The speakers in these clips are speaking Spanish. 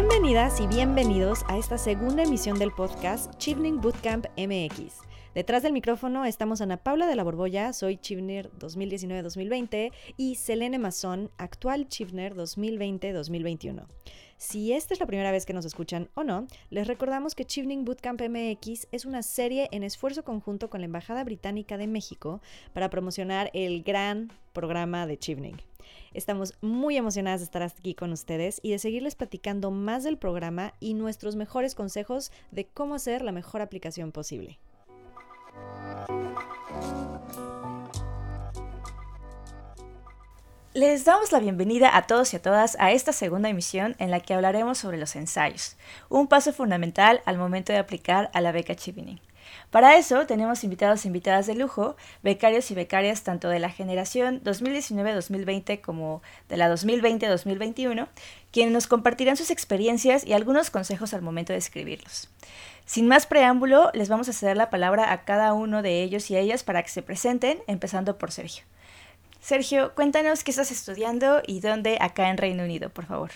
Bienvenidas y bienvenidos a esta segunda emisión del podcast Chivning Bootcamp MX. Detrás del micrófono estamos Ana Paula de la Borbolla, soy Chivner 2019-2020 y Selene Mazón, actual Chivner 2020-2021. Si esta es la primera vez que nos escuchan o no, les recordamos que Chivning Bootcamp MX es una serie en esfuerzo conjunto con la Embajada Británica de México para promocionar el gran programa de Chivning. Estamos muy emocionadas de estar aquí con ustedes y de seguirles platicando más del programa y nuestros mejores consejos de cómo hacer la mejor aplicación posible. Les damos la bienvenida a todos y a todas a esta segunda emisión en la que hablaremos sobre los ensayos, un paso fundamental al momento de aplicar a la beca Chivining. Para eso tenemos invitados e invitadas de lujo, becarios y becarias tanto de la generación 2019-2020 como de la 2020-2021, quienes nos compartirán sus experiencias y algunos consejos al momento de escribirlos. Sin más preámbulo, les vamos a ceder la palabra a cada uno de ellos y ellas para que se presenten, empezando por Sergio. Sergio, cuéntanos qué estás estudiando y dónde acá en Reino Unido, por favor.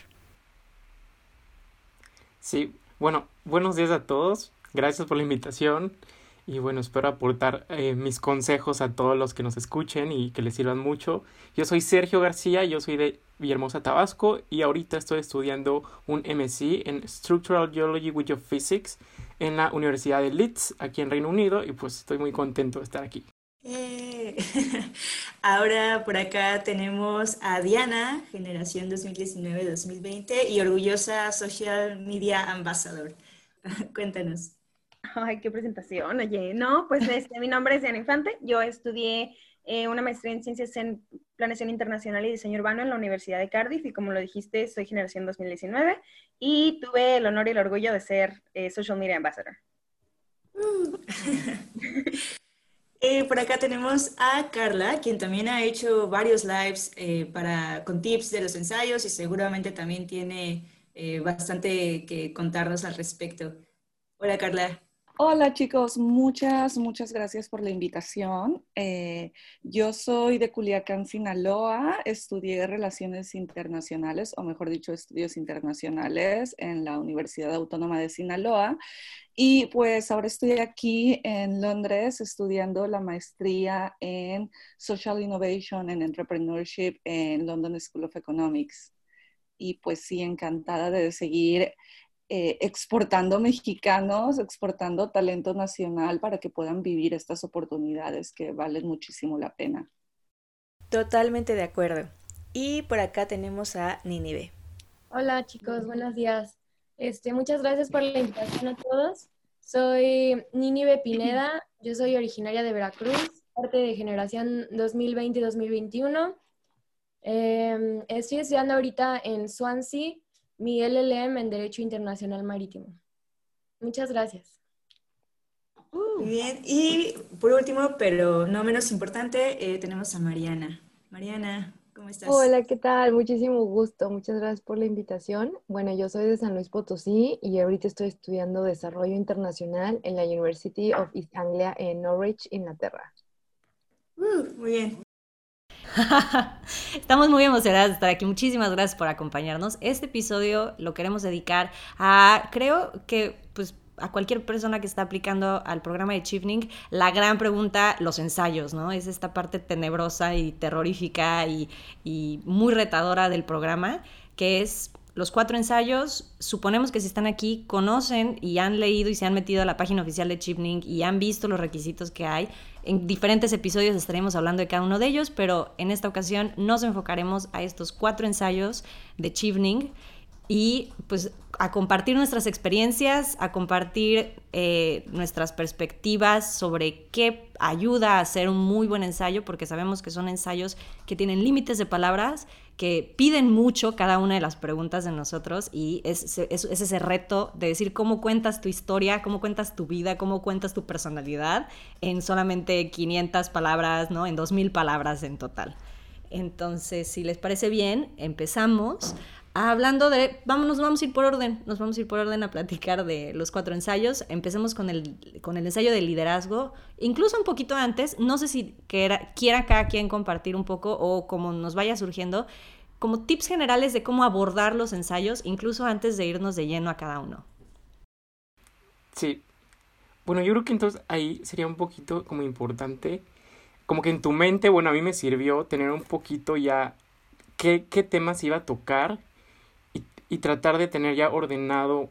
Sí, bueno, buenos días a todos. Gracias por la invitación. Y bueno, espero aportar eh, mis consejos a todos los que nos escuchen y que les sirvan mucho. Yo soy Sergio García, yo soy de Villahermosa, Tabasco y ahorita estoy estudiando un MSc en Structural Geology with Physics en la Universidad de Leeds, aquí en Reino Unido, y pues estoy muy contento de estar aquí. Eh, ahora por acá tenemos a Diana, generación 2019-2020 y orgullosa Social Media Ambassador. Cuéntanos. Ay, qué presentación, oye. No, pues este, mi nombre es Diana Infante. Yo estudié eh, una maestría en Ciencias en Planeación Internacional y Diseño Urbano en la Universidad de Cardiff y como lo dijiste, soy generación 2019 y tuve el honor y el orgullo de ser eh, Social Media Ambassador. Uh. Eh, por acá tenemos a Carla, quien también ha hecho varios lives para, con tips de los ensayos y seguramente también tiene bastante que contarnos al respecto. Hola Carla. Hola chicos, muchas, muchas gracias por la invitación. yo soy de Culiacán, Sinaloa, estudié Relaciones Internacionales, o mejor dicho, Estudios Internacionales en la Universidad Autónoma de Sinaloa y pues ahora estoy aquí en Londres estudiando la maestría en Social Innovation and Entrepreneurship en London School of Economics. Y pues sí, encantada de seguir eh, exportando mexicanos, exportando talento nacional para que puedan vivir estas oportunidades que valen muchísimo la pena. Totalmente de acuerdo. Y por acá tenemos a Ninive. Hola chicos, buenos días. Este, muchas gracias por la invitación a todos. Soy Nínive Pineda, yo soy originaria de Veracruz, parte de generación 2020-2021. Em, estoy estudiando ahorita en Swansea mi LLM en Derecho Internacional Marítimo. Muchas gracias. Muy bien. Y por último, pero no menos importante, eh, tenemos a Mariana. Mariana, ¿Cómo estás? Hola, ¿qué tal? Muchísimo gusto. Muchas gracias por la invitación. Bueno, yo soy de San Luis Potosí y ahorita estoy estudiando Desarrollo Internacional en la University of East Anglia en Norwich, Inglaterra. Uh, muy bien. Estamos muy emocionadas de estar aquí. Muchísimas gracias por acompañarnos. Este episodio lo queremos dedicar a, creo que, pues, a cualquier persona que está aplicando al programa de Chifning, la gran pregunta, los ensayos, ¿no? Es esta parte tenebrosa y terrorífica y, muy retadora del programa, que es los cuatro ensayos, suponemos que si están aquí, conocen y han leído y se han metido a la página oficial de Chipning y han visto los requisitos que hay. En diferentes episodios estaremos hablando de cada uno de ellos, pero en esta ocasión nos enfocaremos a estos cuatro ensayos de Chipning y pues a compartir nuestras experiencias, a compartir eh, nuestras perspectivas sobre qué ayuda a hacer un muy buen ensayo, porque sabemos que son ensayos que tienen límites de palabras, que piden mucho cada una de las preguntas de nosotros y es, es, es ese reto de decir cómo cuentas tu historia, cómo cuentas tu vida, cómo cuentas tu personalidad en solamente 500 palabras, ¿no? En 2000 palabras en total. Entonces, si les parece bien, empezamos hablando de, vámonos, vamos a ir por orden, nos vamos a ir por orden a platicar de los cuatro ensayos. Empecemos con el, con el ensayo de liderazgo, incluso un poquito antes, no sé si quiera, quiera cada quien compartir un poco o como nos vaya surgiendo, como tips generales de cómo abordar los ensayos, incluso antes de irnos de lleno a cada uno. Sí. Bueno, yo creo que entonces ahí sería un poquito como importante, como que en tu mente, bueno, a mí me sirvió tener un poquito ya qué, qué temas iba a tocar y, tratar de tener ya ordenado.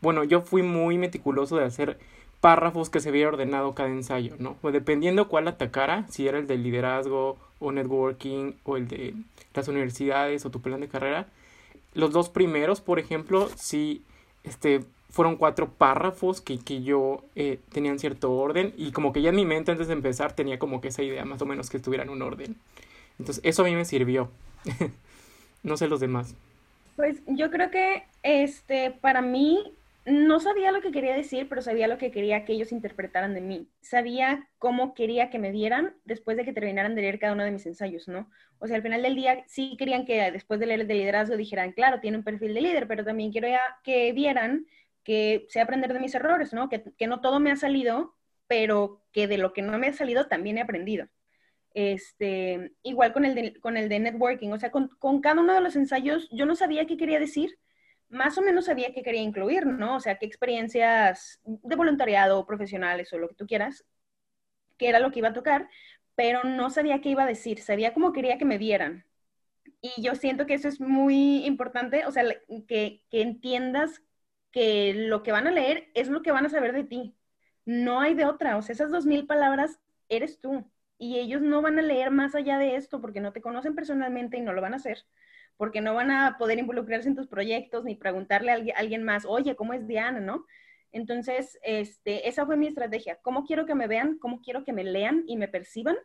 Bueno, yo fui muy meticuloso de hacer párrafos que se viera ordenado cada ensayo, ¿no? O dependiendo cuál atacara, si era el de liderazgo o networking o el de las universidades o tu plan de carrera. Los dos primeros, por ejemplo, sí, este, fueron cuatro párrafos que, que yo eh, tenían cierto orden y como que ya en mi mente antes de empezar tenía como que esa idea más o menos que estuviera en un orden. Entonces eso a mí me sirvió. no sé los demás. Pues yo creo que este para mí no sabía lo que quería decir, pero sabía lo que quería que ellos interpretaran de mí. Sabía cómo quería que me vieran después de que terminaran de leer cada uno de mis ensayos, ¿no? O sea, al final del día sí querían que después de leer el de liderazgo dijeran, claro, tiene un perfil de líder, pero también quiero que vieran que sé aprender de mis errores, ¿no? Que, que no todo me ha salido, pero que de lo que no me ha salido también he aprendido. Este, igual con el de, con el de networking, o sea, con, con cada uno de los ensayos yo no sabía qué quería decir, más o menos sabía qué quería incluir, ¿no? O sea, qué experiencias de voluntariado, profesionales o lo que tú quieras, qué era lo que iba a tocar, pero no sabía qué iba a decir, sabía cómo quería que me vieran. Y yo siento que eso es muy importante, o sea, que, que entiendas que lo que van a leer es lo que van a saber de ti. No hay de otra, o sea, esas dos mil palabras eres tú. Y ellos no van a leer más allá de esto porque no te conocen personalmente y no lo van a hacer porque no van a poder involucrarse en tus proyectos ni preguntarle a alguien más, oye, ¿cómo es Diana? ¿no? Entonces, este, esa fue mi estrategia. ¿Cómo quiero que me vean? ¿Cómo quiero que me lean y me perciban?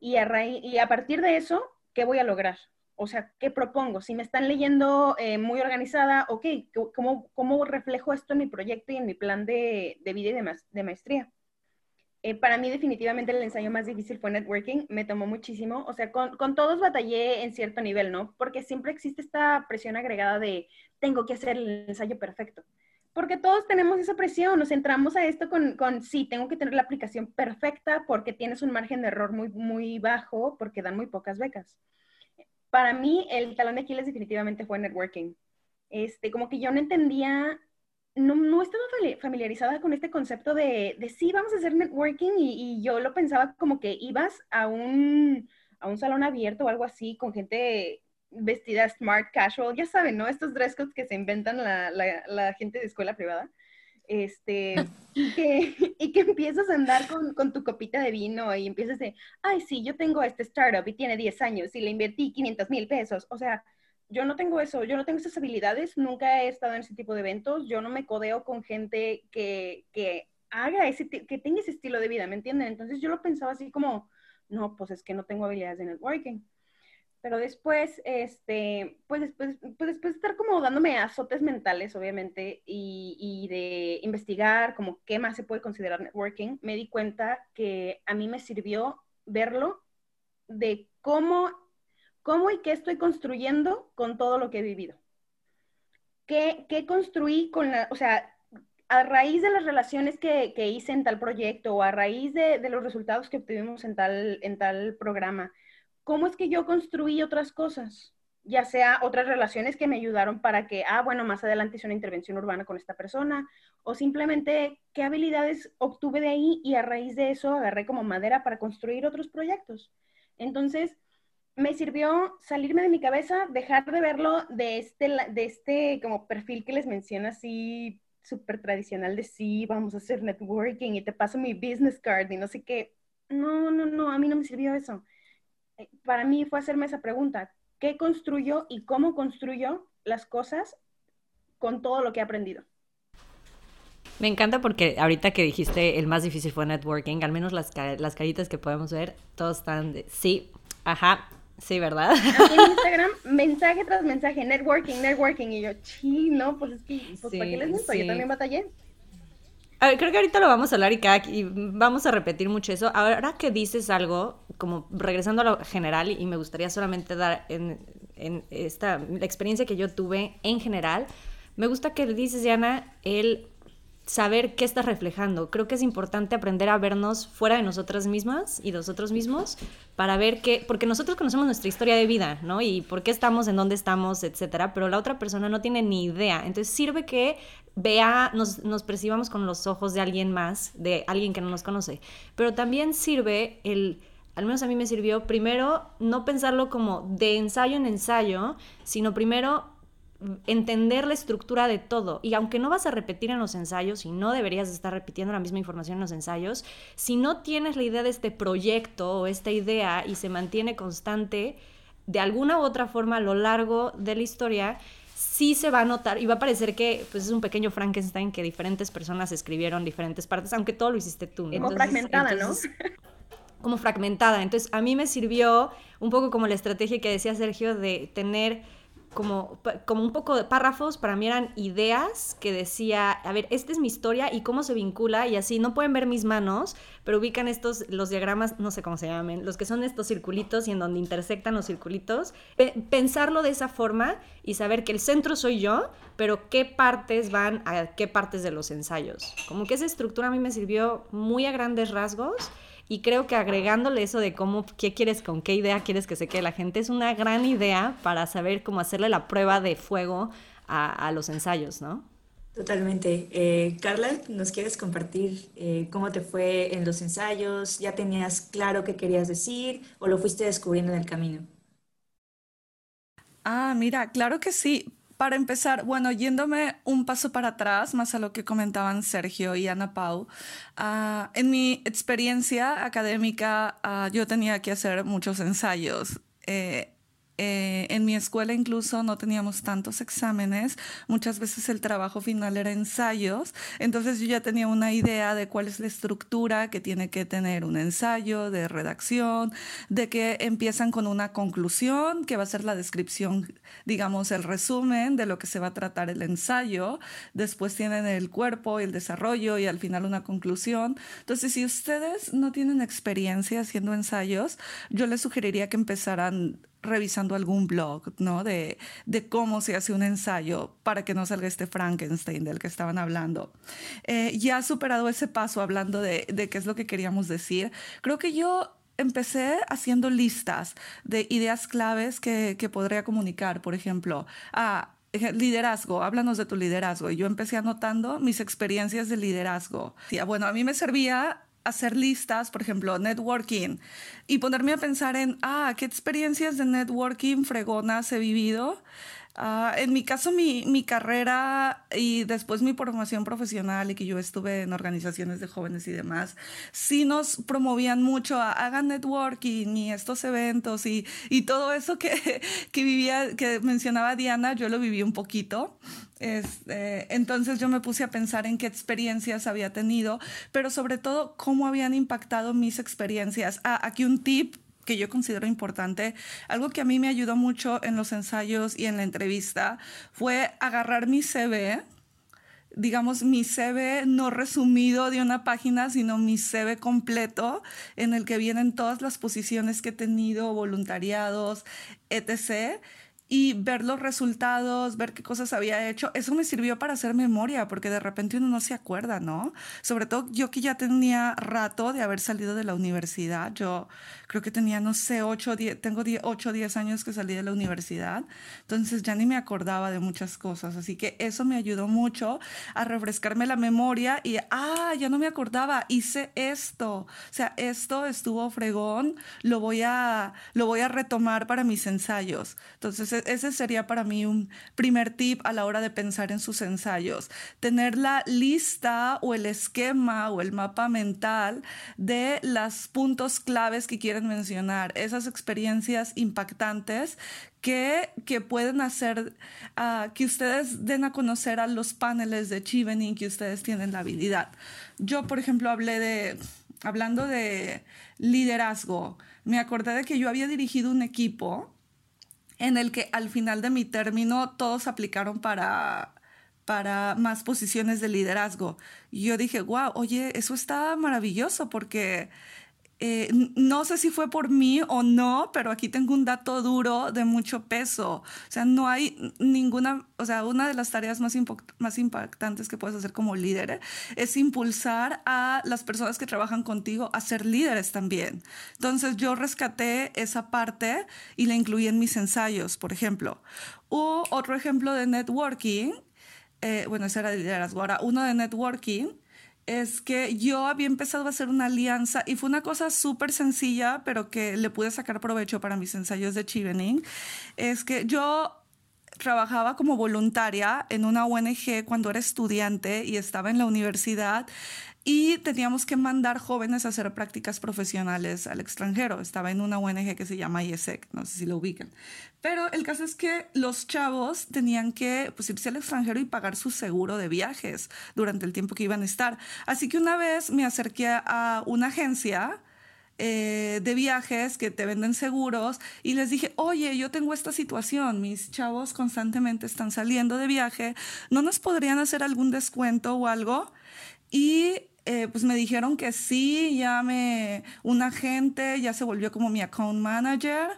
Y a, y a partir de eso, ¿qué voy a lograr? O sea, ¿qué propongo? Si me están leyendo eh, muy organizada, ok, ¿cómo, ¿cómo, reflejo esto en mi proyecto y en mi plan de, de vida y de, de maestría? Eh, para mí definitivamente el ensayo más difícil fue networking, me tomó muchísimo, o sea, con, con, todos batallé en cierto nivel, ¿no? Porque siempre existe esta presión agregada de tengo que hacer el ensayo perfecto, porque todos tenemos esa presión, nos entramos a esto con, con sí, tengo que tener la aplicación perfecta porque tienes un margen de error muy, muy bajo, porque dan muy pocas becas. Para mí el talón de Aquiles definitivamente fue networking. Este, como que yo no entendía no, no, estaba familiarizada con este concepto de, de sí, vamos a hacer networking y, yo lo pensaba como que ibas a un, a un salón abierto o algo así con gente vestida smart, casual, ya saben, ¿no? Estos dress codes que se inventan la, la, gente de escuela privada. Este, y que, y que empiezas a andar con, con, tu copita de vino y empiezas de, ay, sí, yo tengo este startup y tiene 10 años y le invertí 500 mil pesos. O sea, yo no tengo eso, yo no tengo esas habilidades, nunca he estado en ese tipo de eventos, yo no me codeo con gente que, que haga ese, que tenga ese estilo de vida, ¿me entienden? Entonces yo lo pensaba así como, no, pues es que no tengo habilidades de networking. Pero después, este, pues después, pues después de estar como dándome azotes mentales, obviamente, y, y de investigar como qué más se puede considerar networking, me di cuenta que a mí me sirvió verlo de cómo ¿Cómo y qué estoy construyendo con todo lo que he vivido? ¿Qué, qué construí con la, o sea, a raíz de las relaciones que, que hice en tal proyecto o a raíz de, de, los resultados que obtuvimos en tal, en tal programa, ¿cómo es que yo construí otras cosas? Ya sea otras relaciones que me ayudaron para que, ah, bueno, más adelante hice una intervención urbana con esta persona, o simplemente qué habilidades obtuve de ahí y a raíz de eso agarré como madera para construir otros proyectos. Entonces, me sirvió salirme de mi cabeza, dejar de verlo de este, de este como perfil que les menciono así súper tradicional de sí, vamos a hacer networking y te paso mi business card y no sé qué. No, no, no, a mí no me sirvió eso. Eh, para mí fue hacerme esa pregunta, ¿qué construyo y cómo construyo las cosas con todo lo que he aprendido? Me encanta porque ahorita que dijiste el más difícil fue networking, al menos las, las caritas que podemos ver, todos están de sí, ajá, Sí, ¿verdad? Aquí en Instagram, mensaje tras mensaje, networking, networking. Y yo, sí, no, pues es que, pues ¿para qué les miento? Yo también batallé. A ver, creo que ahorita lo vamos a hablar y, y vamos a repetir mucho eso. Ahora que dices algo, como regresando a lo general, y me gustaría solamente dar en, en esta la experiencia que yo tuve en general, me gusta que dices, Diana, el saber qué estás reflejando. Creo que es importante aprender a vernos fuera de nosotras mismas y de nosotros mismos para ver qué, porque nosotros conocemos nuestra historia de vida, ¿no? Y por qué estamos en dónde estamos, etcétera, pero la otra persona no tiene ni idea. Entonces sirve que vea, nos, nos percibamos con los ojos de alguien más, de alguien que no nos conoce. Pero también sirve el al menos a mí me sirvió primero no pensarlo como de ensayo en ensayo, sino primero entender la estructura de todo. Y aunque no vas a repetir en los ensayos y no deberías estar repitiendo la misma información en los ensayos, si no tienes la idea de este proyecto o esta idea y se mantiene constante de alguna u otra forma a lo largo de la historia, sí se va a notar y va a parecer que pues, es un pequeño Frankenstein que diferentes personas escribieron diferentes partes, aunque todo lo hiciste tú. Como fragmentada, ¿no? Como fragmentada. Entonces, a mí me sirvió un poco como la estrategia que decía Sergio de tener como, como un poco de párrafos, para mí eran ideas que decía, a ver, esta es mi historia y cómo se vincula y así, no pueden ver mis manos, pero ubican estos, los diagramas, no sé cómo se llaman, los que son estos circulitos y en donde intersectan los circulitos, pensarlo de esa forma y saber que el centro soy yo, pero qué partes van a qué partes de los ensayos. Como que esa estructura a mí me sirvió muy a grandes rasgos y creo que agregándole eso de cómo, qué quieres, con qué idea quieres que se quede la gente, es una gran idea para saber cómo hacerle la prueba de fuego a, los ensayos, ¿no? Totalmente. Eh, Carla, ¿nos quieres compartir eh, cómo te fue en los ensayos? ¿Ya tenías claro qué querías decir o lo fuiste descubriendo en el camino? Ah, mira, claro que sí. Para empezar, bueno, yéndome un paso para atrás, más a lo que comentaban Sergio y Ana Pau, ah, en mi experiencia académica ah, yo tenía que hacer muchos ensayos. Eh, eh, en mi escuela incluso no teníamos tantos exámenes, muchas veces el trabajo final era ensayos, entonces yo ya tenía una idea de cuál es la estructura que tiene que tener un ensayo de redacción, de que empiezan con una conclusión, que va a ser la descripción, digamos, el resumen de lo que se va a tratar el ensayo, después tienen el cuerpo y el desarrollo y al final una conclusión. Entonces, si ustedes no tienen experiencia haciendo ensayos, yo les sugeriría que empezaran revisando algún blog, ¿no? De, de, cómo se hace un ensayo para que no salga este Frankenstein del que estaban hablando. Eh, ya superado ese paso hablando de, de qué es lo que queríamos decir, creo que yo empecé haciendo listas de ideas claves que, que podría comunicar, por ejemplo, a liderazgo, háblanos de tu liderazgo. Y yo empecé anotando mis experiencias de liderazgo. Bueno, a mí me servía hacer listas, por ejemplo, networking, y ponerme a pensar en, ah, ¿qué experiencias de networking fregonas he vivido? Ah, en mi caso, mi, mi, carrera y después mi formación profesional y que yo estuve en organizaciones de jóvenes y demás, sí nos promovían mucho a hagan networking y estos eventos y, y todo eso que, que, vivía, que mencionaba Diana, yo lo viví un poquito. Este, entonces yo me puse a pensar en qué experiencias había tenido, pero sobre todo cómo habían impactado mis experiencias. Ah, aquí un tip que yo considero importante, algo que a mí me ayudó mucho en los ensayos y en la entrevista fue agarrar mi CV, digamos, mi CV no resumido de una página, sino mi CV completo, en el que vienen todas las posiciones que he tenido, voluntariados, etc y ver los resultados, ver qué cosas había hecho, eso me sirvió para hacer memoria, porque de repente uno no se acuerda, ¿no? Sobre todo yo que ya tenía rato de haber salido de la universidad, yo creo que tenía, no sé, 8, 10, tengo 8 o 10 años que salí de la universidad, entonces ya ni me acordaba de muchas cosas, así que eso me ayudó mucho a refrescarme la memoria y, ah, ya no me acordaba, hice esto, o sea, esto estuvo fregón, lo voy a, lo voy a retomar para mis ensayos. Entonces, ese sería para mí un primer tip a la hora de pensar en sus ensayos. Tener la lista o el esquema o el mapa mental de los puntos claves que quieren mencionar, esas experiencias impactantes que, que, pueden hacer uh, que ustedes den a conocer a los paneles de Chivening que ustedes tienen la habilidad. Yo, por ejemplo, hablé de, hablando de liderazgo, me acordé de que yo había dirigido un equipo en el que al final de mi término todos aplicaron para, para más posiciones de liderazgo. Y yo dije, wow, oye, eso está maravilloso porque eh, no sé si fue por mí o no, pero aquí tengo un dato duro de mucho peso. O sea, no hay ninguna, o sea, una de las tareas más, más impactantes que puedes hacer como líder es impulsar a las personas que trabajan contigo a ser líderes también. Entonces yo rescaté esa parte y la incluí en mis ensayos, por ejemplo. O otro ejemplo de networking, eh, bueno, ese era de liderazgo. Ahora, uno de networking es que yo había empezado a hacer una alianza y fue una cosa súper sencilla, pero que le pude sacar provecho para mis ensayos de Chivening. Es que yo trabajaba como voluntaria en una ONG cuando era estudiante y estaba en la universidad y teníamos que mandar jóvenes a hacer prácticas profesionales al extranjero. Estaba en una ONG que se llama IESEC, no sé si lo ubican. Pero el caso es que los chavos tenían que pues, irse al extranjero y pagar su seguro de viajes durante el tiempo que iban a estar. Así que una vez me acerqué a una agencia eh, de viajes que te venden seguros y les dije, oye, yo tengo esta situación, mis chavos constantemente están saliendo de viaje, ¿no nos podrían hacer algún descuento o algo? Y eh, pues me dijeron que sí, ya me, un agente ya se volvió como mi account manager,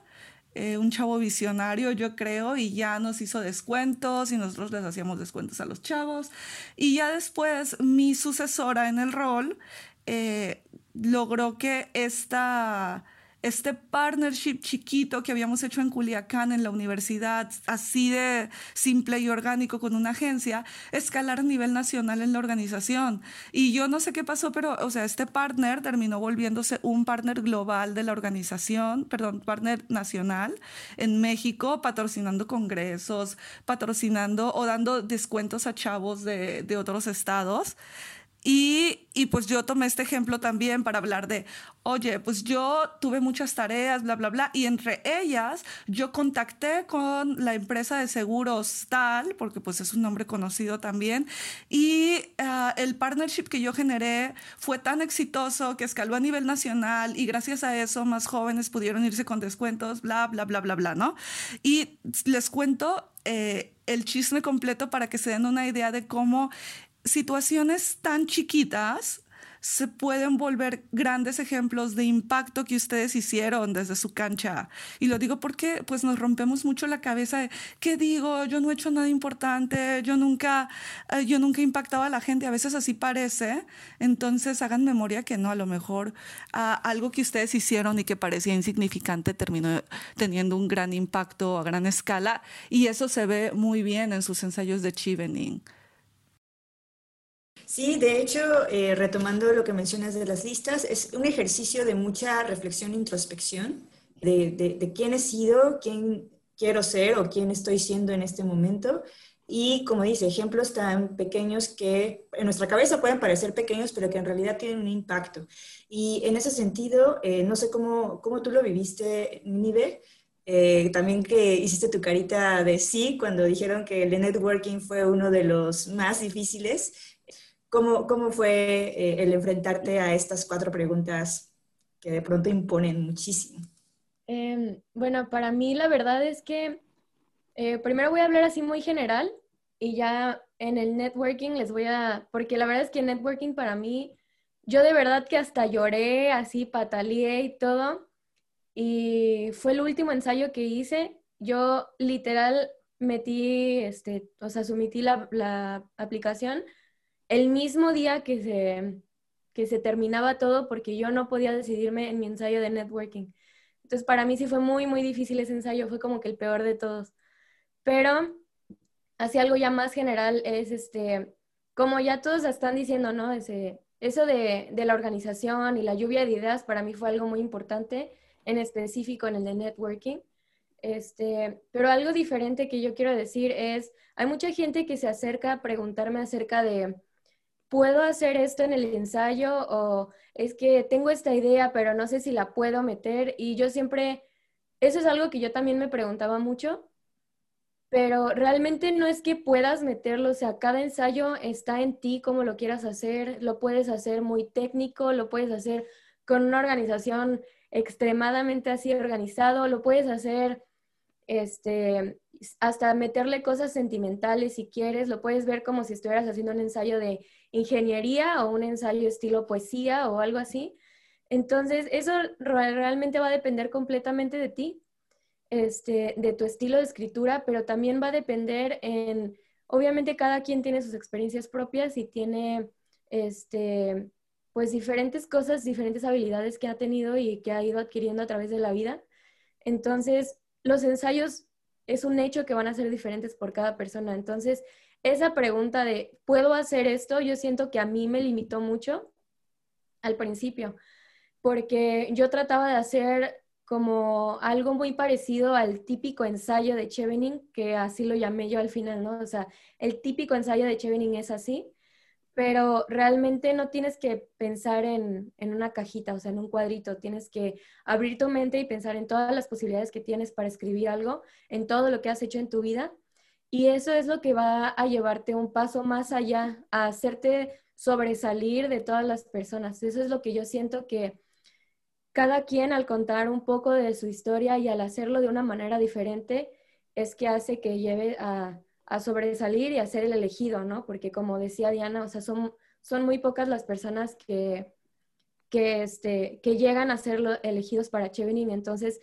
eh, un chavo visionario yo creo, y ya nos hizo descuentos y nosotros les hacíamos descuentos a los chavos. Y ya después mi sucesora en el rol eh, logró que esta este partnership chiquito que habíamos hecho en Culiacán, en la universidad, así de simple y orgánico con una agencia, escalar a nivel nacional en la organización. Y yo no sé qué pasó, pero, o sea, este partner terminó volviéndose un partner global de la organización, perdón, partner nacional en México, patrocinando congresos, patrocinando o dando descuentos a chavos de, de otros estados. Y, y, pues yo tomé este ejemplo también para hablar de, oye, pues yo tuve muchas tareas, bla, bla, bla, y entre ellas yo contacté con la empresa de seguros tal, porque pues es un nombre conocido también, y uh, el partnership que yo generé fue tan exitoso que escaló a nivel nacional y gracias a eso más jóvenes pudieron irse con descuentos, bla, bla, bla, bla, bla, ¿no? Y les cuento... Eh, el chisme completo para que se den una idea de cómo situaciones tan chiquitas se pueden volver grandes ejemplos de impacto que ustedes hicieron desde su cancha. Y lo digo porque pues nos rompemos mucho la cabeza de, ¿qué digo? Yo no he hecho nada importante, yo nunca, eh, yo nunca he impactado a la gente, a veces así parece. Entonces hagan memoria que no, a lo mejor algo que ustedes hicieron y que parecía insignificante terminó teniendo un gran impacto a gran escala y eso se ve muy bien en sus ensayos de Chivening. Sí, de hecho, eh, retomando lo que mencionas de las listas, es un ejercicio de mucha reflexión e introspección de, quién he sido, quién quiero ser o quién estoy siendo en este momento. Y como dice, ejemplos tan pequeños que en nuestra cabeza pueden parecer pequeños, pero que en realidad tienen un impacto. Y en ese sentido, eh, no sé cómo, cómo tú lo viviste, Nive, eh, también que hiciste tu carita de sí cuando dijeron que el networking fue uno de los más difíciles. ¿Cómo, cómo fue eh, el enfrentarte a estas cuatro preguntas que de pronto imponen muchísimo? Em, bueno, para mí la verdad es que eh, primero voy a hablar así muy general y ya en el networking les voy a, porque la verdad es que networking para mí, yo de verdad que hasta lloré, así pataleé y todo, y fue el último ensayo que hice, yo literal metí, este, o sea, sometí la, la aplicación el mismo día que se, que se terminaba todo porque yo no podía decidirme en mi ensayo de networking. Entonces para mí sí fue muy, muy difícil ese ensayo, fue como que el peor de todos. Pero así algo ya más general es, este, como ya todos están diciendo, ¿no? Ese, eso de, de la organización y la lluvia de ideas para mí fue algo muy importante, en específico en el de networking. Este, pero algo diferente que yo quiero decir es, hay mucha gente que se acerca a preguntarme acerca de ¿puedo hacer esto en el ensayo? O es que tengo esta idea, pero no sé si la puedo meter. Y yo siempre, eso es algo que yo también me preguntaba mucho, pero realmente no es que puedas meterlo, o sea, cada ensayo está en ti como lo quieras hacer, lo puedes hacer muy técnico, lo puedes hacer con una organización extremadamente así organizado, lo puedes hacer este, hasta meterle cosas sentimentales si quieres, lo puedes ver como si estuvieras haciendo un ensayo de ingeniería o un ensayo estilo poesía o algo así. Entonces, eso realmente va a depender completamente de ti, este, de tu estilo de escritura, pero también va a depender en, obviamente cada quien tiene sus experiencias propias y tiene, este, pues diferentes cosas, diferentes habilidades que ha tenido y que ha ido adquiriendo a través de la vida. Entonces, los ensayos es un hecho que van a ser diferentes por cada persona. Entonces, esa pregunta de, ¿puedo hacer esto? Yo siento que a mí me limitó mucho al principio, porque yo trataba de hacer como algo muy parecido al típico ensayo de Chevening, que así lo llamé yo al final, ¿no? O sea, el típico ensayo de Chevening es así, pero realmente no tienes que pensar en, en, una cajita, o sea, en un cuadrito, tienes que abrir tu mente y pensar en todas las posibilidades que tienes para escribir algo, en todo lo que has hecho en tu vida, y eso es lo que va a llevarte un paso más allá, a hacerte sobresalir de todas las personas. Eso es lo que yo siento que cada quien al contar un poco de su historia y al hacerlo de una manera diferente es que hace que lleve a, sobresalir y a ser el elegido, ¿no? Porque como decía Diana, o sea, son, son muy pocas las personas que, que, este, que llegan a ser elegidos para Chevening. Entonces,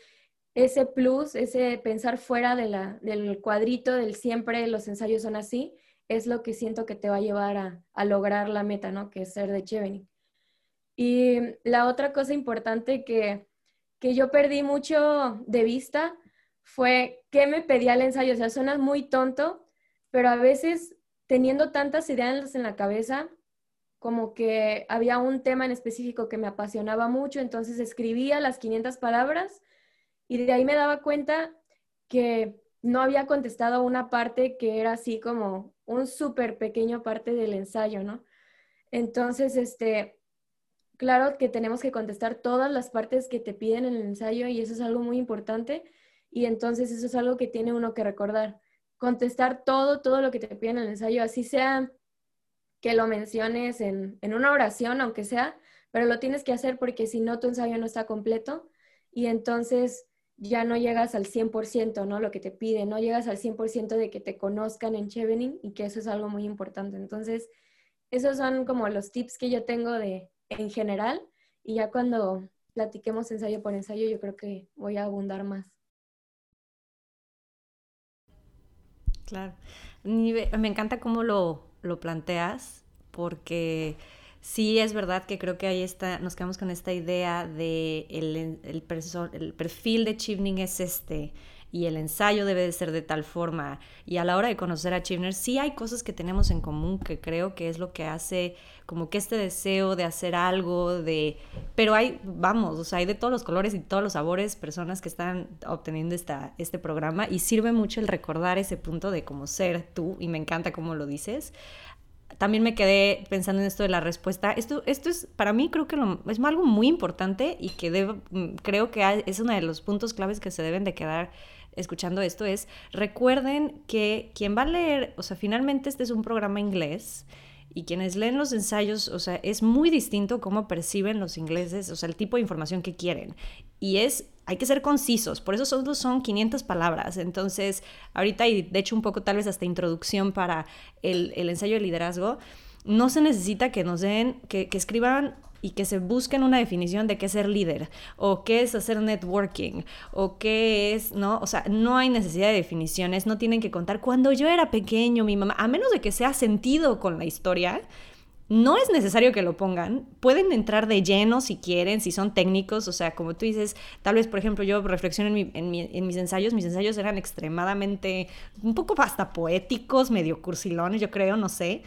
ese plus, ese pensar fuera de la, del cuadrito del siempre los ensayos son así, es lo que siento que te va a llevar a, lograr la meta, ¿no? Que es ser de Chevening. Y la otra cosa importante que, que yo perdí mucho de vista fue qué me pedía el ensayo. O sea, suena muy tonto, pero a veces teniendo tantas ideas en la cabeza, como que había un tema en específico que me apasionaba mucho, entonces escribía las 500 palabras y de ahí me daba cuenta que no había contestado una parte que era así como un súper pequeño parte del ensayo, ¿no? Entonces, este, claro que tenemos que contestar todas las partes que te piden en el ensayo y eso es algo muy importante y entonces eso es algo que tiene uno que recordar. Contestar todo, todo lo que te piden en el ensayo, así sea que lo menciones en, en una oración, aunque sea, pero lo tienes que hacer porque si no, tu ensayo no está completo y entonces ya no llegas al 100%, ¿no? Lo que te piden, no llegas al 100% de que te conozcan en Chevening y que eso es algo muy importante. Entonces, esos son como los tips que yo tengo de en general y ya cuando platiquemos ensayo por ensayo, yo creo que voy a abundar más. Claro. Me encanta cómo lo, lo planteas porque sí es verdad que creo que ahí está, nos quedamos con esta idea de el, el, el perfil de Chivning es este y el ensayo debe de ser de tal forma. Y a la hora de conocer a Chivner, sí hay cosas que tenemos en común que creo que es lo que hace como que este deseo de hacer algo, de... Pero hay, vamos, o sea, hay de todos los colores y todos los sabores personas que están obteniendo esta, este programa y sirve mucho el recordar ese punto de cómo ser tú, y me encanta cómo lo dices, también me quedé pensando en esto de la respuesta. Esto, esto es, para mí, creo que es algo muy importante y que mm, creo que es uno de los puntos claves que se deben de quedar escuchando esto es, recuerden que quien va a leer, o sea, finalmente este es un programa inglés y quienes leen los ensayos, o sea, es muy distinto cómo perciben los ingleses, o sea, el tipo de información que quieren. Y es hay que ser concisos, por eso solo son 500 palabras. Entonces, ahorita, y de hecho un poco tal vez hasta introducción para el, ensayo de liderazgo, no se necesita que nos den, que, escriban y que se busquen una definición de qué es ser líder, o qué es hacer networking, o qué es, ¿no? O sea, no hay necesidad de definiciones, no tienen que contar. Cuando yo era pequeño, mi mamá, a menos de que sea sentido con la historia, no es necesario que lo pongan, pueden entrar de lleno si quieren, si son técnicos, o sea, como tú dices, tal vez, por ejemplo, yo reflexiono en, mis ensayos, mis ensayos eran extremadamente, un poco hasta poéticos, medio cursilones, yo creo, no sé,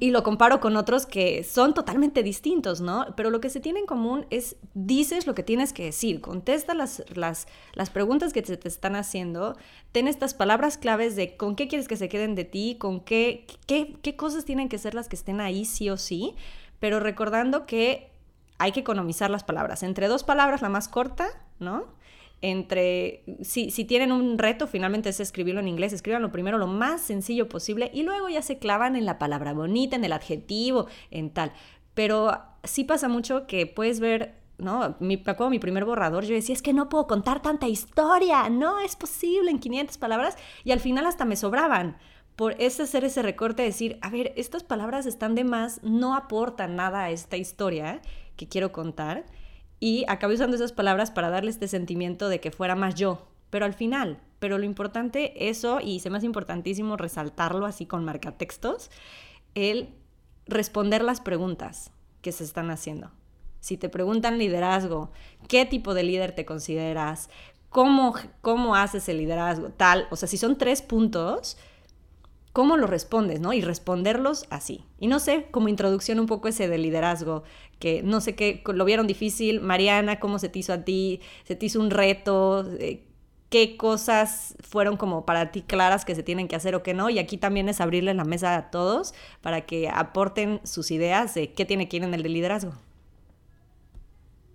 y lo comparo con otros que son totalmente distintos, ¿no? Pero lo que se tiene en común es, dices lo que tienes que decir, contesta las, las, las preguntas que se te están haciendo, ten estas palabras claves de con qué quieres que se queden de ti, con qué, qué, qué cosas tienen que ser las que estén ahí sí o sí, pero recordando que hay que economizar las palabras. Entre dos palabras, la más corta, ¿no? Entre, si, si, tienen un reto, finalmente es escribirlo en inglés, escríbanlo primero lo más sencillo posible y luego ya se clavan en la palabra bonita, en el adjetivo, en tal. Pero sí pasa mucho que puedes ver, ¿no? Me acuerdo mi primer borrador, yo decía, es que no puedo contar tanta historia, no es posible en 500 palabras y al final hasta me sobraban por ese hacer ese recorte, decir, a ver, estas palabras están de más, no aportan nada a esta historia que quiero contar. Y acabé usando esas palabras para darle este sentimiento de que fuera más yo, pero al final. Pero lo importante, eso, y se me hace importantísimo resaltarlo así con marcatextos, el responder las preguntas que se están haciendo. Si te preguntan liderazgo, ¿qué tipo de líder te consideras? ¿Cómo, cómo haces el liderazgo? Tal, o sea, si son tres puntos, ¿cómo lo respondes, no? Y responderlos así. Y no sé, como introducción un poco ese de liderazgo, que no sé qué, lo vieron difícil. Mariana, ¿cómo se te hizo a ti? ¿Se te hizo un reto? Eh, ¿Qué cosas fueron como para ti claras que se tienen que hacer o qué no? Y aquí también es abrirle la mesa a todos para que aporten sus ideas de qué tiene que ir en el de liderazgo.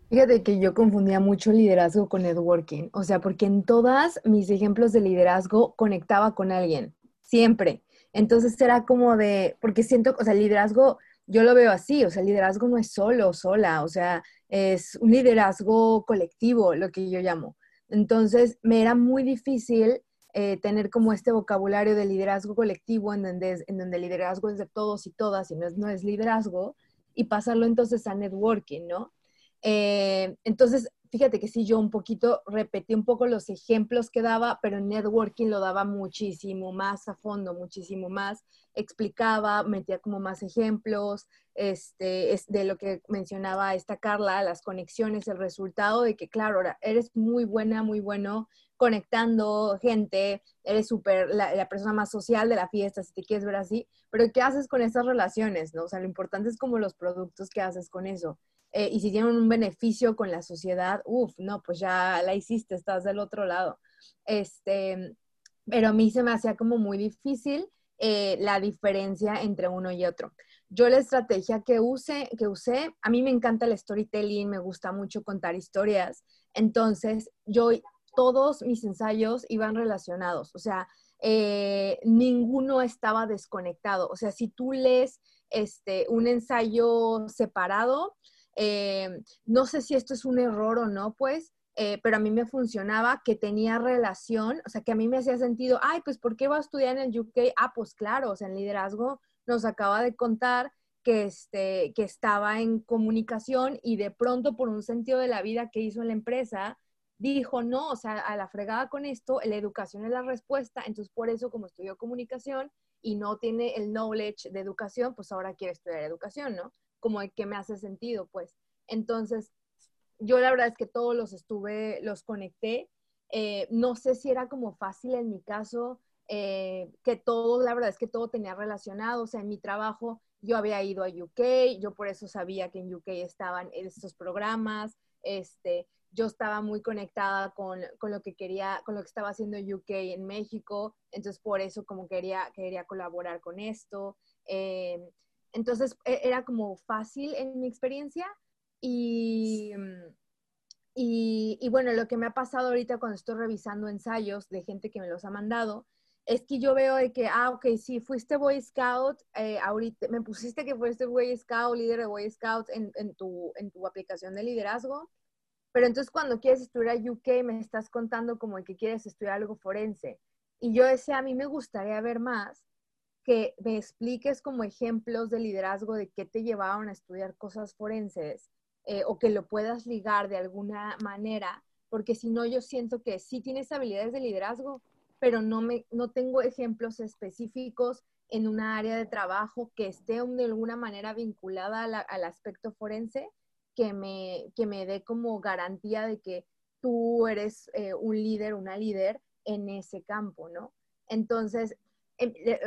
Fíjate que yo confundía mucho liderazgo con networking, o sea, porque en todas mis ejemplos de liderazgo conectaba con alguien, siempre. Entonces era como de, porque siento, o sea, liderazgo, yo lo veo así, o sea, liderazgo no es solo, sola, o sea, es un liderazgo colectivo, lo que yo llamo. Entonces me era muy difícil eh, tener como este vocabulario de liderazgo colectivo en donde, en donde el liderazgo es de todos y todas y no es, no es liderazgo y pasarlo entonces a networking, ¿no? Eh, entonces, fíjate que sí, yo un poquito repetí un poco los ejemplos que daba, pero en networking lo daba muchísimo más a fondo, muchísimo más. Explicaba, metía como más ejemplos, este, es de lo que mencionaba esta Carla, las conexiones, el resultado de que, claro, eres muy buena, muy bueno conectando gente, eres súper la, la, persona más social de la fiesta, si te quieres ver así, pero ¿qué haces con esas relaciones? ¿no? O sea, lo importante es como los productos que haces con eso. Eh, y si tienen un beneficio con la sociedad, uff, no, pues ya la hiciste, estás del otro lado. Este, pero a mí se me hacía como muy difícil eh, la diferencia entre uno y otro. Yo la estrategia que, use, que usé, a mí me encanta el storytelling, me gusta mucho contar historias, entonces yo, todos mis ensayos iban relacionados, o sea, eh, ninguno estaba desconectado, o sea, si tú lees este, un ensayo separado, eh, no sé si esto es un error o no, pues, eh, pero a mí me funcionaba que tenía relación, o sea, que a mí me hacía sentido, ay, pues, ¿por qué va a estudiar en el UK? Ah, pues claro, o sea, en liderazgo nos acaba de contar que, este, que estaba en comunicación y de pronto por un sentido de la vida que hizo en la empresa, dijo, no, o sea, a la fregada con esto, la educación es la respuesta, entonces por eso como estudió comunicación y no tiene el knowledge de educación, pues ahora quiere estudiar educación, ¿no? Como de que me hace sentido, pues. Entonces, yo la verdad es que todos los estuve, los conecté. Eh, no sé si era como fácil en mi caso, eh, que todo, la verdad es que todo tenía relacionado, o sea, en mi trabajo yo había ido a UK, yo por eso sabía que en UK estaban estos programas, este, yo estaba muy conectada con, con, lo que quería, con lo que estaba haciendo UK en México, entonces por eso como quería, quería colaborar con esto. Eh, entonces e, era como fácil en mi experiencia y, mm, y, y, bueno, lo que me ha pasado ahorita cuando estoy revisando ensayos de gente que me los ha mandado, es que yo veo de que, ah, ok, sí, fuiste Boy Scout, eh, ahorita me pusiste que fuiste Boy Scout, líder de Boy Scouts en, en, tu, en tu aplicación de liderazgo, pero entonces cuando quieres estudiar UK me estás contando como que quieres estudiar algo forense. Y yo decía, a mí me gustaría ver más que me expliques como ejemplos de liderazgo de qué te llevaron a estudiar cosas forenses eh, o que lo puedas ligar de alguna manera, porque si no yo siento que sí tienes habilidades de liderazgo, pero no, me, no tengo ejemplos específicos en una área de trabajo que esté de alguna manera vinculada al aspecto forense que me, que me dé como garantía de que tú eres eh, un líder, una líder en ese campo, ¿no? Entonces,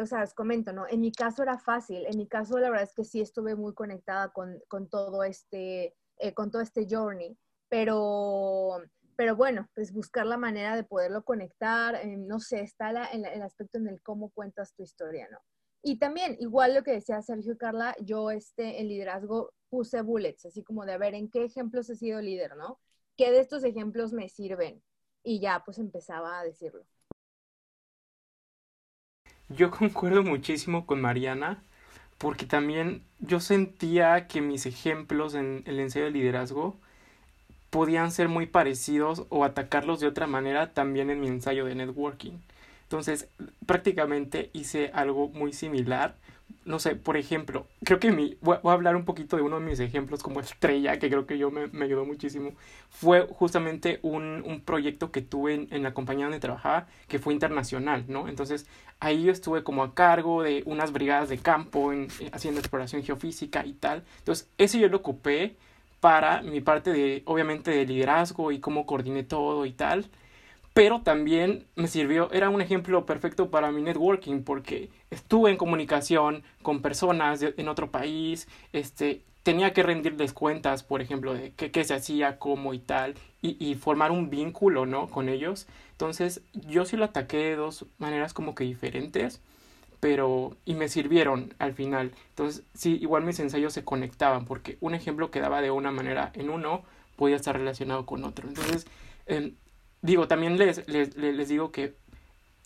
o sea, les comento, ¿no? En mi caso era fácil, en mi caso la verdad es que sí estuve muy conectada con, con todo este, eh, con todo este journey, pero, pero bueno, pues buscar la manera de poderlo conectar, eh, no sé, está la, el aspecto en el cómo cuentas tu historia, ¿no? Y también, igual lo que decía Sergio y Carla, yo este, en liderazgo puse bullets, así como de a ver en qué ejemplos he sido líder, ¿no? ¿Qué de estos ejemplos me sirven? Y ya, pues empezaba a decirlo. Yo concuerdo muchísimo con Mariana porque también yo sentía que mis ejemplos en el ensayo de liderazgo podían ser muy parecidos o atacarlos de otra manera también en mi ensayo de networking. Entonces, prácticamente hice algo muy similar no sé, por ejemplo, creo que mi, voy, a hablar un poquito de uno de mis ejemplos como estrella, que creo que yo me, me ayudó muchísimo. Fue justamente un, un proyecto que tuve en, la compañía donde trabajaba, que fue internacional, ¿no? Entonces, ahí yo estuve como a cargo de unas brigadas de campo, en, haciendo exploración geofísica y tal. Entonces, eso yo lo ocupé para mi parte de, obviamente, de liderazgo y cómo coordiné todo y tal pero también me sirvió, era un ejemplo perfecto para mi networking porque estuve en comunicación con personas en otro país, este, tenía que rendirles cuentas, por ejemplo, de qué, se hacía, cómo y tal, y, y, formar un vínculo, ¿no? Con ellos. Entonces, yo sí lo ataqué de dos maneras como que diferentes, pero, y me sirvieron al final. Entonces, sí, igual mis ensayos se conectaban, porque un ejemplo que daba de una manera en uno podía estar relacionado con otro. Entonces, eh, digo, también les, les, les digo que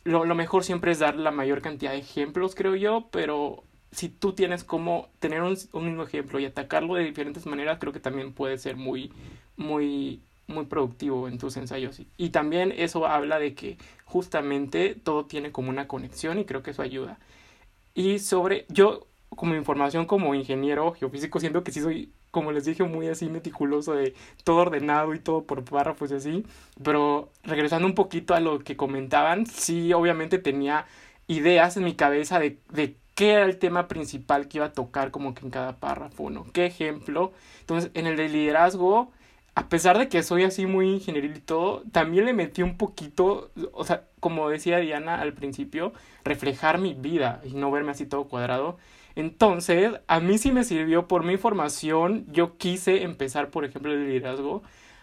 lo, lo, mejor siempre es dar la mayor cantidad de ejemplos, creo yo, pero si tú tienes como tener un, un, mismo ejemplo y atacarlo de diferentes maneras, creo que también puede ser muy, muy, muy productivo en tus ensayos. Y también eso habla de que justamente todo tiene como una conexión y creo que eso ayuda. Y sobre, yo como información como ingeniero geofísico, siento que sí soy como les dije, muy así meticuloso de todo ordenado y todo por párrafos y así. Pero regresando un poquito a lo que comentaban, sí, obviamente tenía ideas en mi cabeza de, de qué era el tema principal que iba a tocar como que en cada párrafo, ¿no? ¿Qué ejemplo? Entonces, en el de liderazgo, a pesar de que soy así muy ingenieril y todo, también le metí un poquito, o sea, como decía Diana al principio, reflejar mi vida y no verme así todo cuadrado. Entonces, a mí sí me sirvió por mi formación. Yo quise empezar, por ejemplo, el liderazgo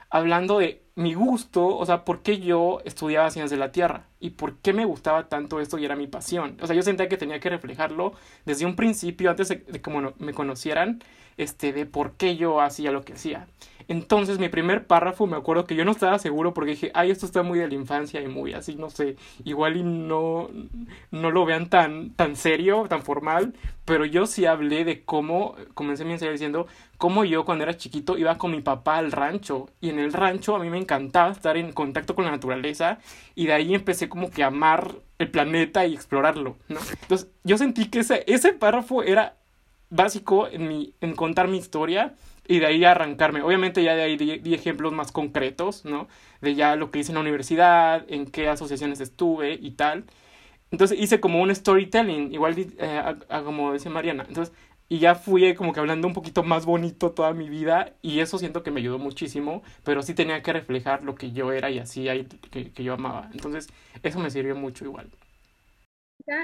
hablando de mi gusto, o sea, por qué yo estudiaba ciencias de la Tierra y por qué me gustaba tanto esto y era mi pasión. O sea, yo sentía que tenía que reflejarlo desde un principio, antes de, que me conocieran, este, de por qué yo hacía lo que hacía. Entonces mi primer párrafo me acuerdo que yo no estaba seguro porque dije, ay, esto está muy de la infancia y muy así, no sé, igual y no, no lo vean tan, tan serio, tan formal, pero yo sí hablé de cómo, comencé mi ensayo diciendo, cómo yo cuando era chiquito iba con mi papá al rancho y en el rancho a mí me encantaba estar en contacto con la naturaleza y de ahí empecé como que a amar el planeta y explorarlo, ¿no? Entonces yo sentí que ese, ese párrafo era básico en, mi, en contar mi historia y de ahí arrancarme. Obviamente ya de ahí di, ejemplos más concretos, ¿no? De ya lo que hice en la universidad, en qué asociaciones estuve y tal. Entonces hice como un storytelling, igual eh, como decía Mariana. Entonces, y ya fui como que hablando un poquito más bonito toda mi vida y eso siento que me ayudó muchísimo, pero sí tenía que reflejar lo que yo era y así que, que yo amaba. Entonces, eso me sirvió mucho igual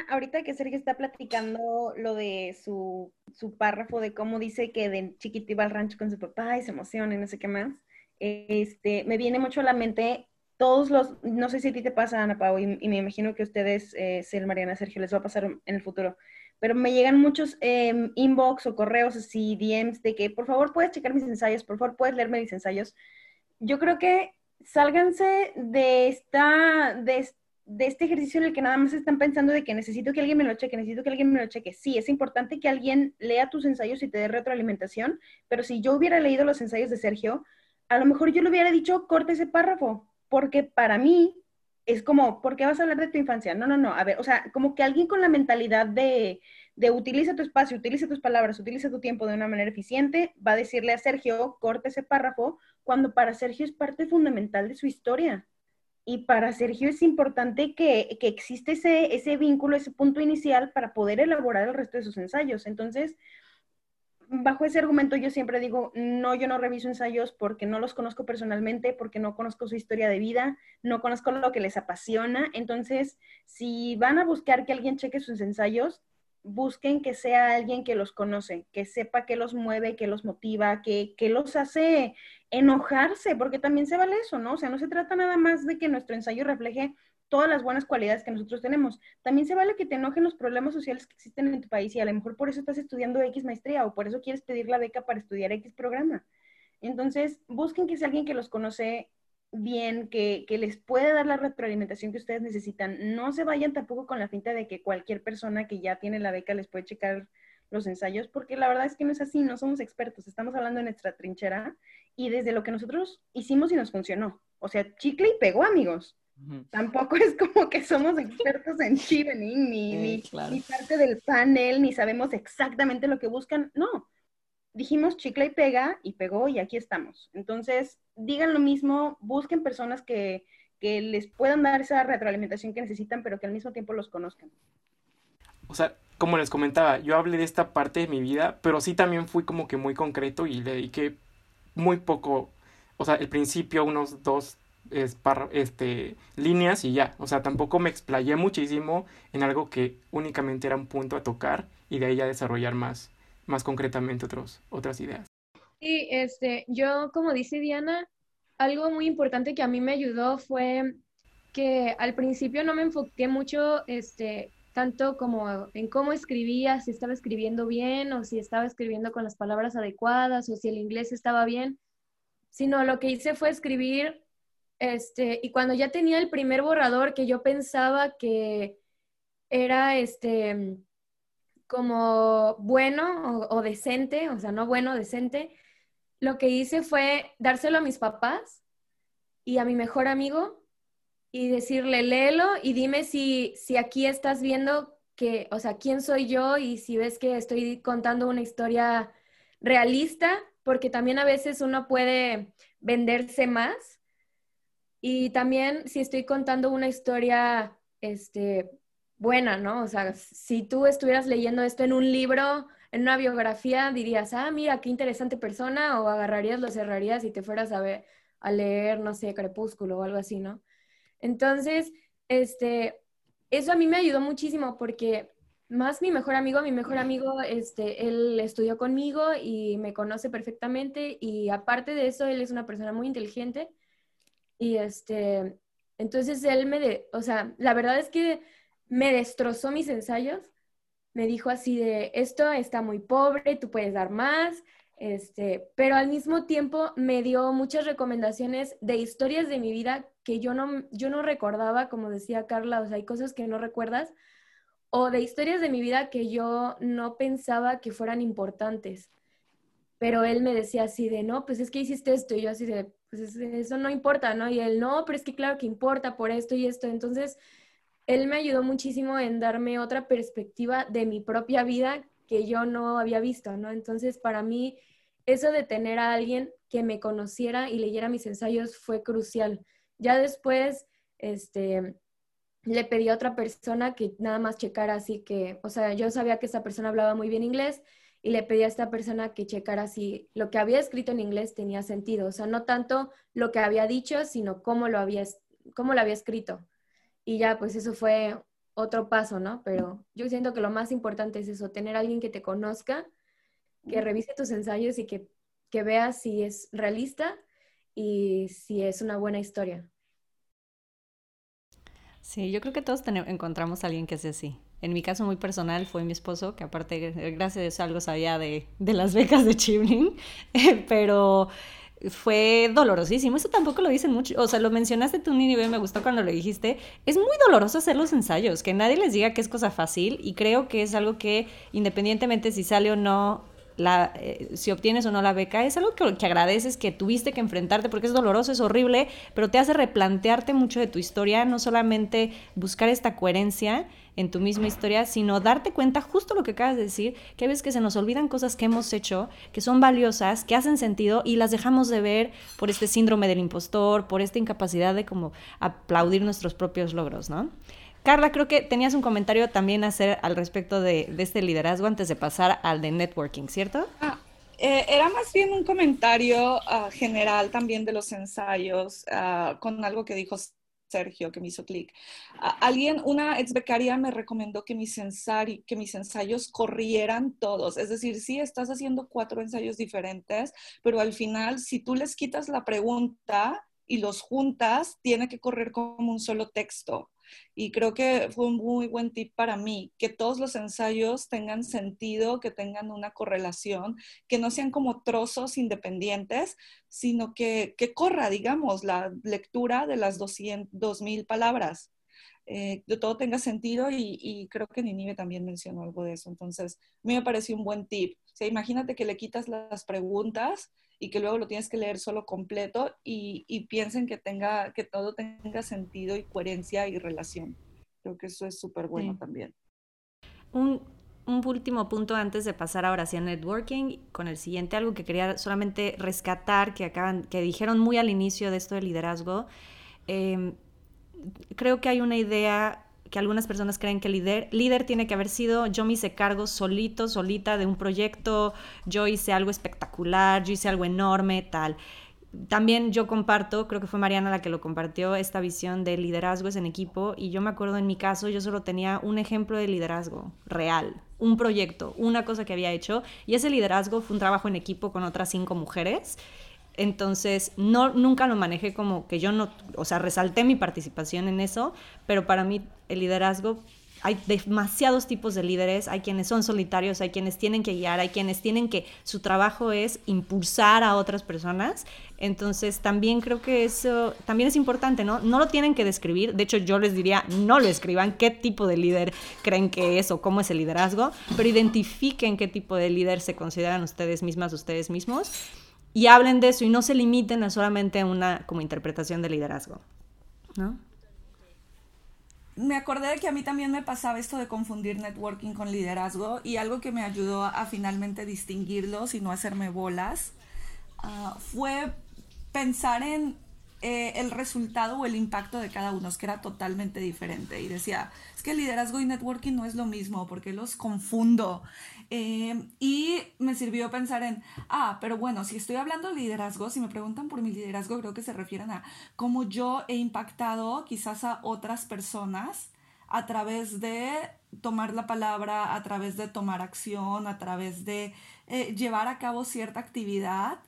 ahorita que Sergio está platicando lo de su, su, párrafo de cómo dice que de chiquito iba al rancho con su papá y se emociona y no sé qué más, este, me viene mucho a la mente todos los, no sé si a ti te pasa, Ana Pau, y, me imagino que a ustedes, eh, Sel, Mariana, Sergio, les va a pasar en el futuro, pero me llegan muchos eh, inbox o correos así, DMs, de que por favor puedes checar mis ensayos, por favor puedes leerme mis ensayos. Yo creo que sálganse de esta, de, de este ejercicio en el que nada más están pensando de que necesito que alguien me lo cheque, necesito que alguien me lo cheque. Sí, es importante que alguien lea tus ensayos y te dé retroalimentación, pero si yo hubiera leído los ensayos de Sergio, a lo mejor yo le hubiera dicho, corte ese párrafo, porque para mí es como, ¿por qué vas a hablar de tu infancia? No, no, no, a ver, o sea, como que alguien con la mentalidad de, de utiliza tu espacio, utiliza tus palabras, utiliza tu tiempo de una manera eficiente, va a decirle a Sergio, corte ese párrafo, cuando para Sergio es parte fundamental de su historia. Y para Sergio es importante que, que existe ese, ese vínculo, ese punto inicial para poder elaborar el resto de sus ensayos. Entonces, bajo ese argumento yo siempre digo, no, yo no reviso ensayos porque no los conozco personalmente, porque no conozco su historia de vida, no conozco lo que les apasiona. Entonces, si van a buscar que alguien cheque sus ensayos, busquen que sea alguien que los conoce, que sepa qué los mueve, qué los motiva, que, que los hace enojarse, porque también se vale eso, ¿no? O sea, no se trata nada más de que nuestro ensayo refleje todas las buenas cualidades que nosotros tenemos. También se vale que te enojen los problemas sociales que existen en tu país y a lo mejor por eso estás estudiando X maestría o por eso quieres pedir la beca para estudiar X programa. Entonces, busquen que sea alguien que los conoce bien, que, que, les puede dar la retroalimentación que ustedes necesitan. No se vayan tampoco con la finta de que cualquier persona que ya tiene la beca les puede checar los ensayos, porque la verdad es que no es así, no somos expertos, estamos hablando de nuestra trinchera y desde lo que nosotros hicimos y nos funcionó. O sea, chicle y pegó, amigos. Tampoco es como que somos expertos en chevening, ni, ni, ni parte del panel, ni sabemos exactamente lo que buscan. No, dijimos chicle y pega y pegó y aquí estamos. Entonces, digan lo mismo, busquen personas que, que les puedan dar esa retroalimentación que necesitan, pero que al mismo tiempo los conozcan. O sea, como les comentaba, yo hablé de esta parte de mi vida, pero sí también fui como que muy concreto y le dediqué muy poco, o sea, el principio, unos dos este, líneas y ya. O sea, tampoco me explayé muchísimo en algo que únicamente era un punto a tocar y de ahí ya desarrollar más, más concretamente otros, otras ideas. Sí, este, yo como dice Diana, algo muy importante que a mí me ayudó fue que al principio no me enfoqué mucho, este, tanto como en cómo escribía, si estaba escribiendo bien o si estaba escribiendo con las palabras adecuadas o si el inglés estaba bien, sino lo que hice fue escribir, este, y cuando ya tenía el primer borrador que yo pensaba que era, este, como bueno o, decente, o sea, no bueno, decente, lo que hice fue dárselo a mis papás y a mi mejor amigo y decirle, léelo y dime si, si aquí estás viendo que, o sea, quién soy yo y si ves que estoy contando una historia realista, porque también a veces uno puede venderse más. Y también si estoy contando una historia, este, buena, ¿no? O sea, si tú estuvieras leyendo esto en un libro, en una biografía, dirías, ah, mira, qué interesante persona, o agarrarías, lo cerrarías y te fueras a ver, a leer, no sé, Crepúsculo o algo así, ¿no? Entonces, este, eso a mí me ayudó muchísimo porque más mi mejor amigo, mi mejor amigo, este, él estudió conmigo y me conoce perfectamente y aparte de eso, él es una persona muy inteligente y este, entonces él me, de, o sea, la verdad es que me destrozó mis ensayos. Me dijo así de, esto está muy pobre, tú puedes dar más, este, pero al mismo tiempo me dio muchas recomendaciones de historias de mi vida que yo no, yo no recordaba, como decía Carla, o sea, hay cosas que no recuerdas, o de historias de mi vida que yo no pensaba que fueran importantes. Pero él me decía así de, no, pues es que hiciste esto, y yo así de, pues eso no importa, ¿no? Y él, no, pero es que claro que importa por esto y esto. Entonces, él me ayudó muchísimo en darme otra perspectiva de mi propia vida que yo no había visto, ¿no? Entonces, para mí, eso de tener a alguien que me conociera y leyera mis ensayos fue crucial. Ya después, este, le pedí a otra persona que nada más checara así que, o sea, yo sabía que esa persona hablaba muy bien inglés y le pedí a esta persona que checara si lo que había escrito en inglés tenía sentido, o sea, no tanto lo que había dicho, sino cómo lo había, cómo lo había escrito y ya pues eso fue otro paso, ¿no? Pero yo siento que lo más importante es eso, tener a alguien que te conozca, que revise tus ensayos y que, que vea si es realista y si es una buena historia. Sí, yo creo que todos encontramos a alguien que sea así. En mi caso muy personal fue mi esposo, que aparte, gracias a eso, algo sabía de, de las becas de Chimning, pero fue dolorosísimo. Eso tampoco lo dicen mucho. O sea, lo mencionaste tú, Nini, me gustó cuando lo dijiste. Es muy doloroso hacer los ensayos, que nadie les diga que es cosa fácil y creo que es algo que independientemente si sale o no eh, si obtienes o no la beca, es algo que, que, agradeces, que tuviste que enfrentarte, porque es doloroso, es horrible, pero te hace replantearte mucho de tu historia, no solamente buscar esta coherencia en tu misma historia, sino darte cuenta justo lo que acabas de decir, que ves que se nos olvidan cosas que hemos hecho, que son valiosas, que hacen sentido y las dejamos de ver por este síndrome del impostor, por esta incapacidad de como aplaudir nuestros propios logros, ¿no? Carla, creo que tenías un comentario también a hacer al respecto de, este liderazgo antes de pasar al de networking, ¿cierto? Ah, eh, era más bien un comentario ah, general también de los ensayos, ah, con algo que dijo Sergio, que me hizo clic. alguien, una ex becaria me recomendó que mis, que mis ensayos corrieran todos. Es decir, sí, estás haciendo cuatro ensayos diferentes, pero al final, si tú les quitas la pregunta y los juntas, tiene que correr como un solo texto. Y creo que fue un muy buen tip para mí, que todos los ensayos tengan sentido, que tengan una correlación, que no sean como trozos independientes, sino que, que corra, digamos, la lectura de las 2.000 palabras. Eh, de todo tenga sentido y, y, creo que Ninive también mencionó algo de eso. Entonces, a mí me pareció un buen tip. O sea, imagínate que le quitas las preguntas y que luego lo tienes que leer solo completo y, y piensen que, tenga, que todo tenga sentido y coherencia y relación. Creo que eso es súper bueno también. Un, un último punto antes de pasar ahora hacia networking con el siguiente, algo que quería solamente rescatar, que acaban, que dijeron muy al inicio de esto de liderazgo. Em, creo que hay una idea que algunas personas creen que líder, líder tiene que haber sido yo me hice cargo solito, solita de un proyecto, yo hice algo espectacular, yo hice algo enorme, tal. También yo comparto, creo que fue Mariana la que lo compartió, esta visión de liderazgo es en equipo y yo me acuerdo en mi caso, yo solo tenía un ejemplo de liderazgo real, un proyecto, una cosa que había hecho y ese liderazgo fue un trabajo en equipo con otras cinco mujeres entonces, no, nunca lo manejé como que yo no, o sea, resalté mi participación en eso, pero para mí el liderazgo, hay demasiados tipos de líderes, hay quienes son solitarios, hay quienes tienen que guiar, hay quienes tienen que, su trabajo es impulsar a otras personas. Entonces, también creo que eso también es importante, ¿no? No lo tienen que describir, de hecho yo les diría, no lo escriban, qué tipo de líder creen que es o cómo es el liderazgo, pero identifiquen qué tipo de líder se consideran ustedes mismas, ustedes mismos y hablen de eso y no se limiten a solamente una como interpretación de liderazgo, ¿no? Me acordé de que a mí también me pasaba esto de confundir networking con liderazgo y algo que me ayudó a finalmente distinguirlos y no hacerme bolas ah, fue pensar en eh, el resultado o el impacto de cada uno, que era totalmente diferente. Y decía, es que liderazgo y networking no es lo mismo, porque los confundo. Eh, y me sirvió pensar en, ah, pero bueno, si estoy hablando de liderazgo, si me preguntan por mi liderazgo, creo que se refieren a cómo yo he impactado quizás a otras personas a través de tomar la palabra, a través de tomar acción, a través de eh, llevar a cabo cierta actividad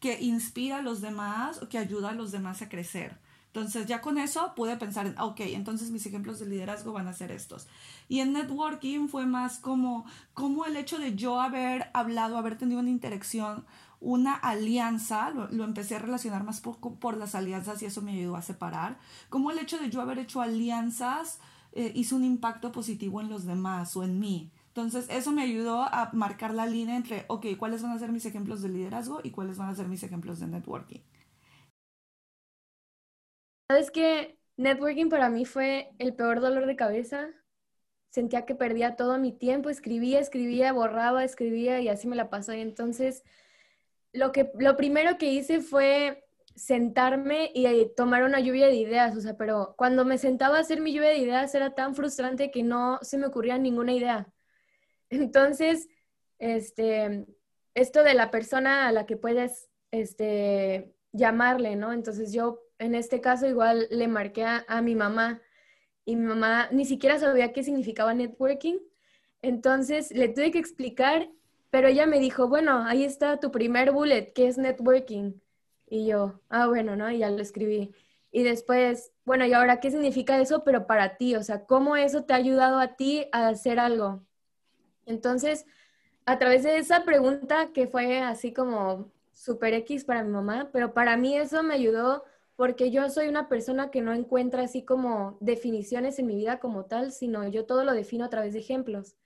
que inspira a los demás o que ayuda a los demás a crecer. Entonces ya con eso pude pensar en, ok, entonces mis ejemplos de liderazgo van a ser estos. Y en networking fue más como, como el hecho de yo haber hablado, haber tenido una interacción, una alianza, lo, empecé a relacionar más por, las alianzas y eso me ayudó a separar, como el hecho de yo haber hecho alianzas eh, hizo un impacto positivo en los demás o en mí. Entonces, eso me ayudó a marcar la línea entre, ok, cuáles van a ser mis ejemplos de liderazgo y cuáles van a ser mis ejemplos de networking. ¿Sabes que Networking para mí fue el peor dolor de cabeza. Sentía que perdía todo mi tiempo, escribía, escribía, borraba, escribía y así me la pasó. Y entonces, lo, que, lo primero que hice fue sentarme y eh, tomar una lluvia de ideas, o sea, pero cuando me sentaba a hacer mi lluvia de ideas era tan frustrante que no se me ocurría ninguna idea. Entonces, este, esto de la persona a la que puedes este, llamarle, ¿no? Entonces yo en este caso igual le marqué a, mi mamá y mi mamá ni siquiera sabía qué significaba networking. Entonces le tuve que explicar, pero ella me dijo, bueno, ahí está tu primer bullet, que es networking. Y yo, ah, bueno, ¿no? Y ya lo escribí. Y después, bueno, ¿y ahora qué significa eso, pero para ti? O sea, ¿cómo eso te ha ayudado a ti a hacer algo? Entonces, a través de esa pregunta que fue así como super X para mi mamá, pero para mí eso me ayudó porque yo soy una persona que no encuentra así como definiciones en mi vida como tal, sino yo todo lo defino a través de ejemplos.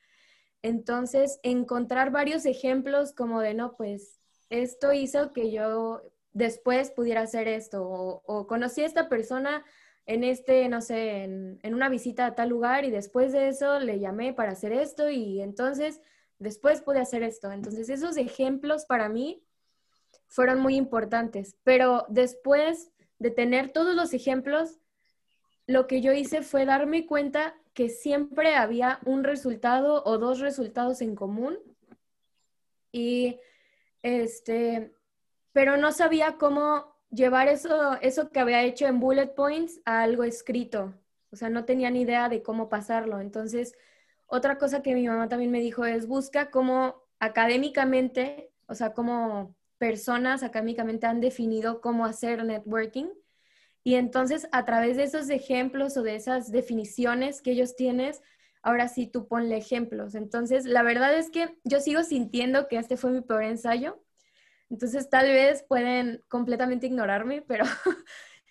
Entonces, encontrar varios ejemplos como de, no, pues esto hizo que yo después pudiera hacer esto, o, conocí a esta persona en este, no sé, en, en, una visita a tal lugar y después de eso le llamé para hacer esto y entonces después pude hacer esto. Entonces, esos ejemplos para mí fueron muy importantes, pero después de tener todos los ejemplos, lo que yo hice fue darme cuenta que siempre había un resultado o dos resultados en común. Y este, pero no sabía cómo llevar eso, eso que había hecho en bullet points a algo escrito. O sea, no tenía ni idea de cómo pasarlo. Entonces, otra cosa que mi mamá también me dijo es busca cómo académicamente, o sea, cómo personas académicamente han definido cómo hacer networking. Y entonces a través de esos ejemplos o de esas definiciones que ellos tienen, ahora sí tú ponle ejemplos. Entonces, la verdad es que yo sigo sintiendo que este fue mi peor ensayo. Entonces, tal vez pueden completamente ignorarme, pero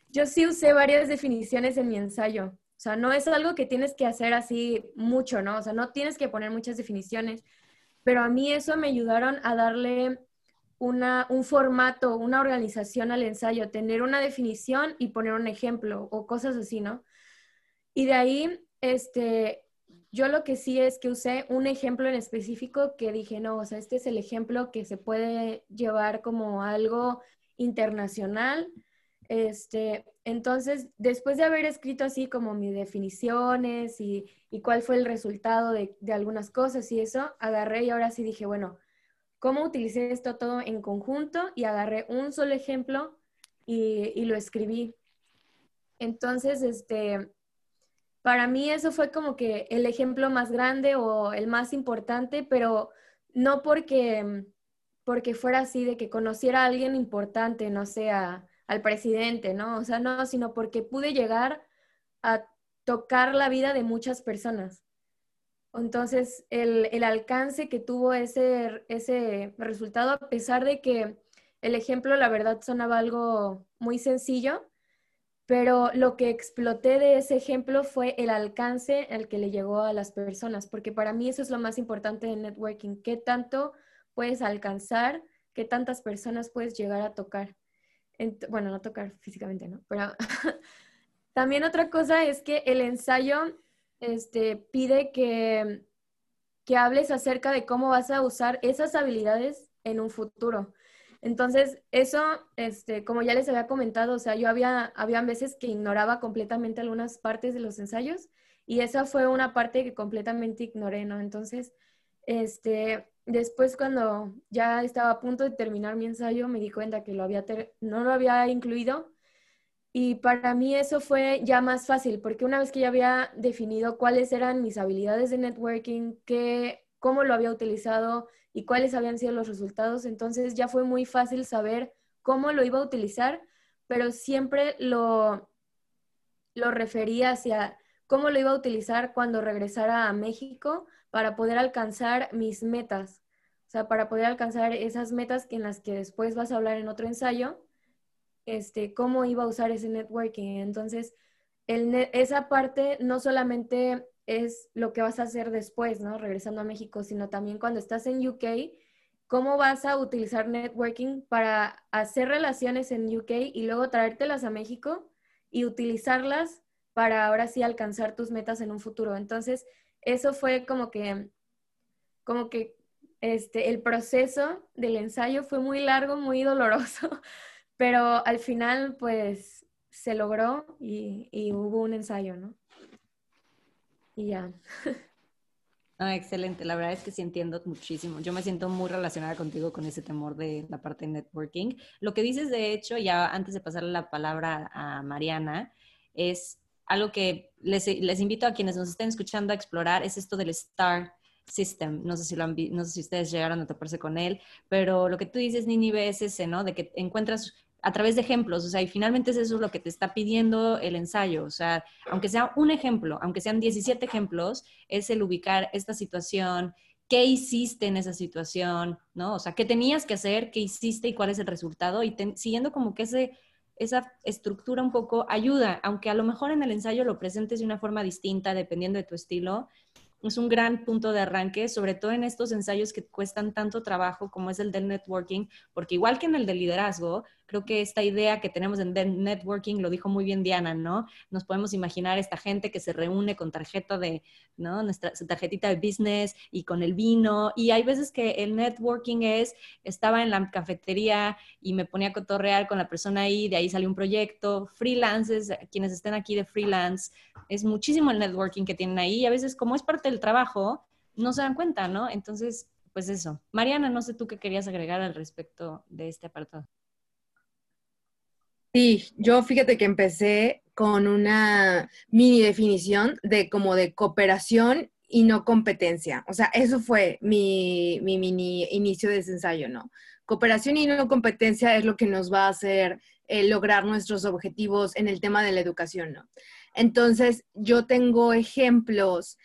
yo sí usé varias definiciones en mi ensayo. O sea, no es algo que tienes que hacer así mucho, ¿no? O sea, no tienes que poner muchas definiciones, pero a mí eso me ayudaron a darle una, un formato, una organización al ensayo, tener una definición y poner un ejemplo o cosas así, ¿no? Y de ahí, este, yo lo que sí es que usé un ejemplo en específico que dije, no, o sea, este es el ejemplo que se puede llevar como algo internacional. Este, entonces, después de haber escrito así como mis definiciones y, y cuál fue el resultado de, de, algunas cosas y eso, agarré y ahora sí dije, bueno, ¿cómo utilicé esto todo en conjunto? Y agarré un solo ejemplo y, lo escribí. Entonces, este, para mí eso fue como que el ejemplo más grande o el más importante, pero no porque, porque fuera así de que conociera a alguien importante, no sea al presidente, ¿no? O sea, no, sino porque pude llegar a tocar la vida de muchas personas. Entonces, el, el alcance que tuvo ese, ese resultado, a pesar de que el ejemplo, la verdad, sonaba algo muy sencillo, pero lo que exploté de ese ejemplo fue el alcance al que le llegó a las personas, porque para mí eso es lo más importante de networking, qué tanto puedes alcanzar, qué tantas personas puedes llegar a tocar. bueno, no tocar físicamente, ¿no? Pero también otra cosa es que el ensayo este, pide que, que hables acerca de cómo vas a usar esas habilidades en un futuro. Entonces, eso, este, como ya les había comentado, o sea, yo había, había veces que ignoraba completamente algunas partes de los ensayos y esa fue una parte que completamente ignoré, ¿no? Entonces, este, después cuando ya estaba a punto de terminar mi ensayo, me di cuenta que lo había no lo había incluido y para mí eso fue ya más fácil, porque una vez que ya había definido cuáles eran mis habilidades de networking, qué, cómo lo había utilizado y cuáles habían sido los resultados. Entonces ya fue muy fácil saber cómo lo iba a utilizar, pero siempre lo, lo refería hacia cómo lo iba a utilizar cuando regresara a México para poder alcanzar mis metas. O sea, para poder alcanzar esas metas en las que después vas a hablar en otro ensayo, este, cómo iba a usar ese networking. Entonces, el esa parte no solamente es lo que vas a hacer después, ¿no? Regresando a México, sino también cuando estás en UK, cómo vas a utilizar networking para hacer relaciones en UK y luego traértelas a México y utilizarlas para ahora sí alcanzar tus metas en un futuro. Entonces, eso fue como que, como que este, el proceso del ensayo fue muy largo, muy doloroso, pero al final, pues, se logró y, y hubo un ensayo, ¿no? Y ya. Ah, excelente, la verdad es que sí entiendo muchísimo. Yo me siento muy relacionada contigo con ese temor de la parte de networking. Lo que dices, de hecho, ya antes de pasarle la palabra a Mariana, es algo que les, les invito a quienes nos estén escuchando a explorar, es esto del STAR System. No sé si, lo han, no sé si ustedes llegaron a toparse con él, pero lo que tú dices, Nini, es ese, ¿no? De que encuentras a través de ejemplos, o sea, y finalmente es eso lo que te está pidiendo el ensayo, o sea, aunque sea un ejemplo, aunque sean 17 ejemplos, es el ubicar esta situación, qué hiciste en esa situación, ¿no? O sea, qué tenías que hacer, qué hiciste y cuál es el resultado, y siguiendo como que ese, esa estructura un poco ayuda, aunque a lo mejor en el ensayo lo presentes de una forma distinta, dependiendo de tu estilo, es un gran punto de arranque, sobre todo en estos ensayos que cuestan tanto trabajo como es el del networking, porque igual que en el de liderazgo, creo que esta idea que tenemos en networking, lo dijo muy bien Diana, ¿no? Nos podemos imaginar esta gente que se reúne con tarjeta de, ¿no? Nuestra tarjetita de business y con el vino. Y hay veces que el networking es, estaba en la cafetería y me ponía a cotorrear con la persona ahí, de ahí salió un proyecto, freelances, quienes estén aquí de freelance, es muchísimo el networking que tienen ahí y a veces como es parte del trabajo, no se dan cuenta, ¿no? Entonces, pues eso. Mariana, no sé tú qué querías agregar al respecto de este apartado. Sí, yo fíjate que empecé con una mini definición de como de cooperación y no competencia. O sea, eso fue mi, mini inicio de ese ensayo, ¿no? Cooperación y no competencia es lo que nos va a hacer eh, lograr nuestros objetivos en el tema de la educación, ¿no? Entonces, yo tengo ejemplos.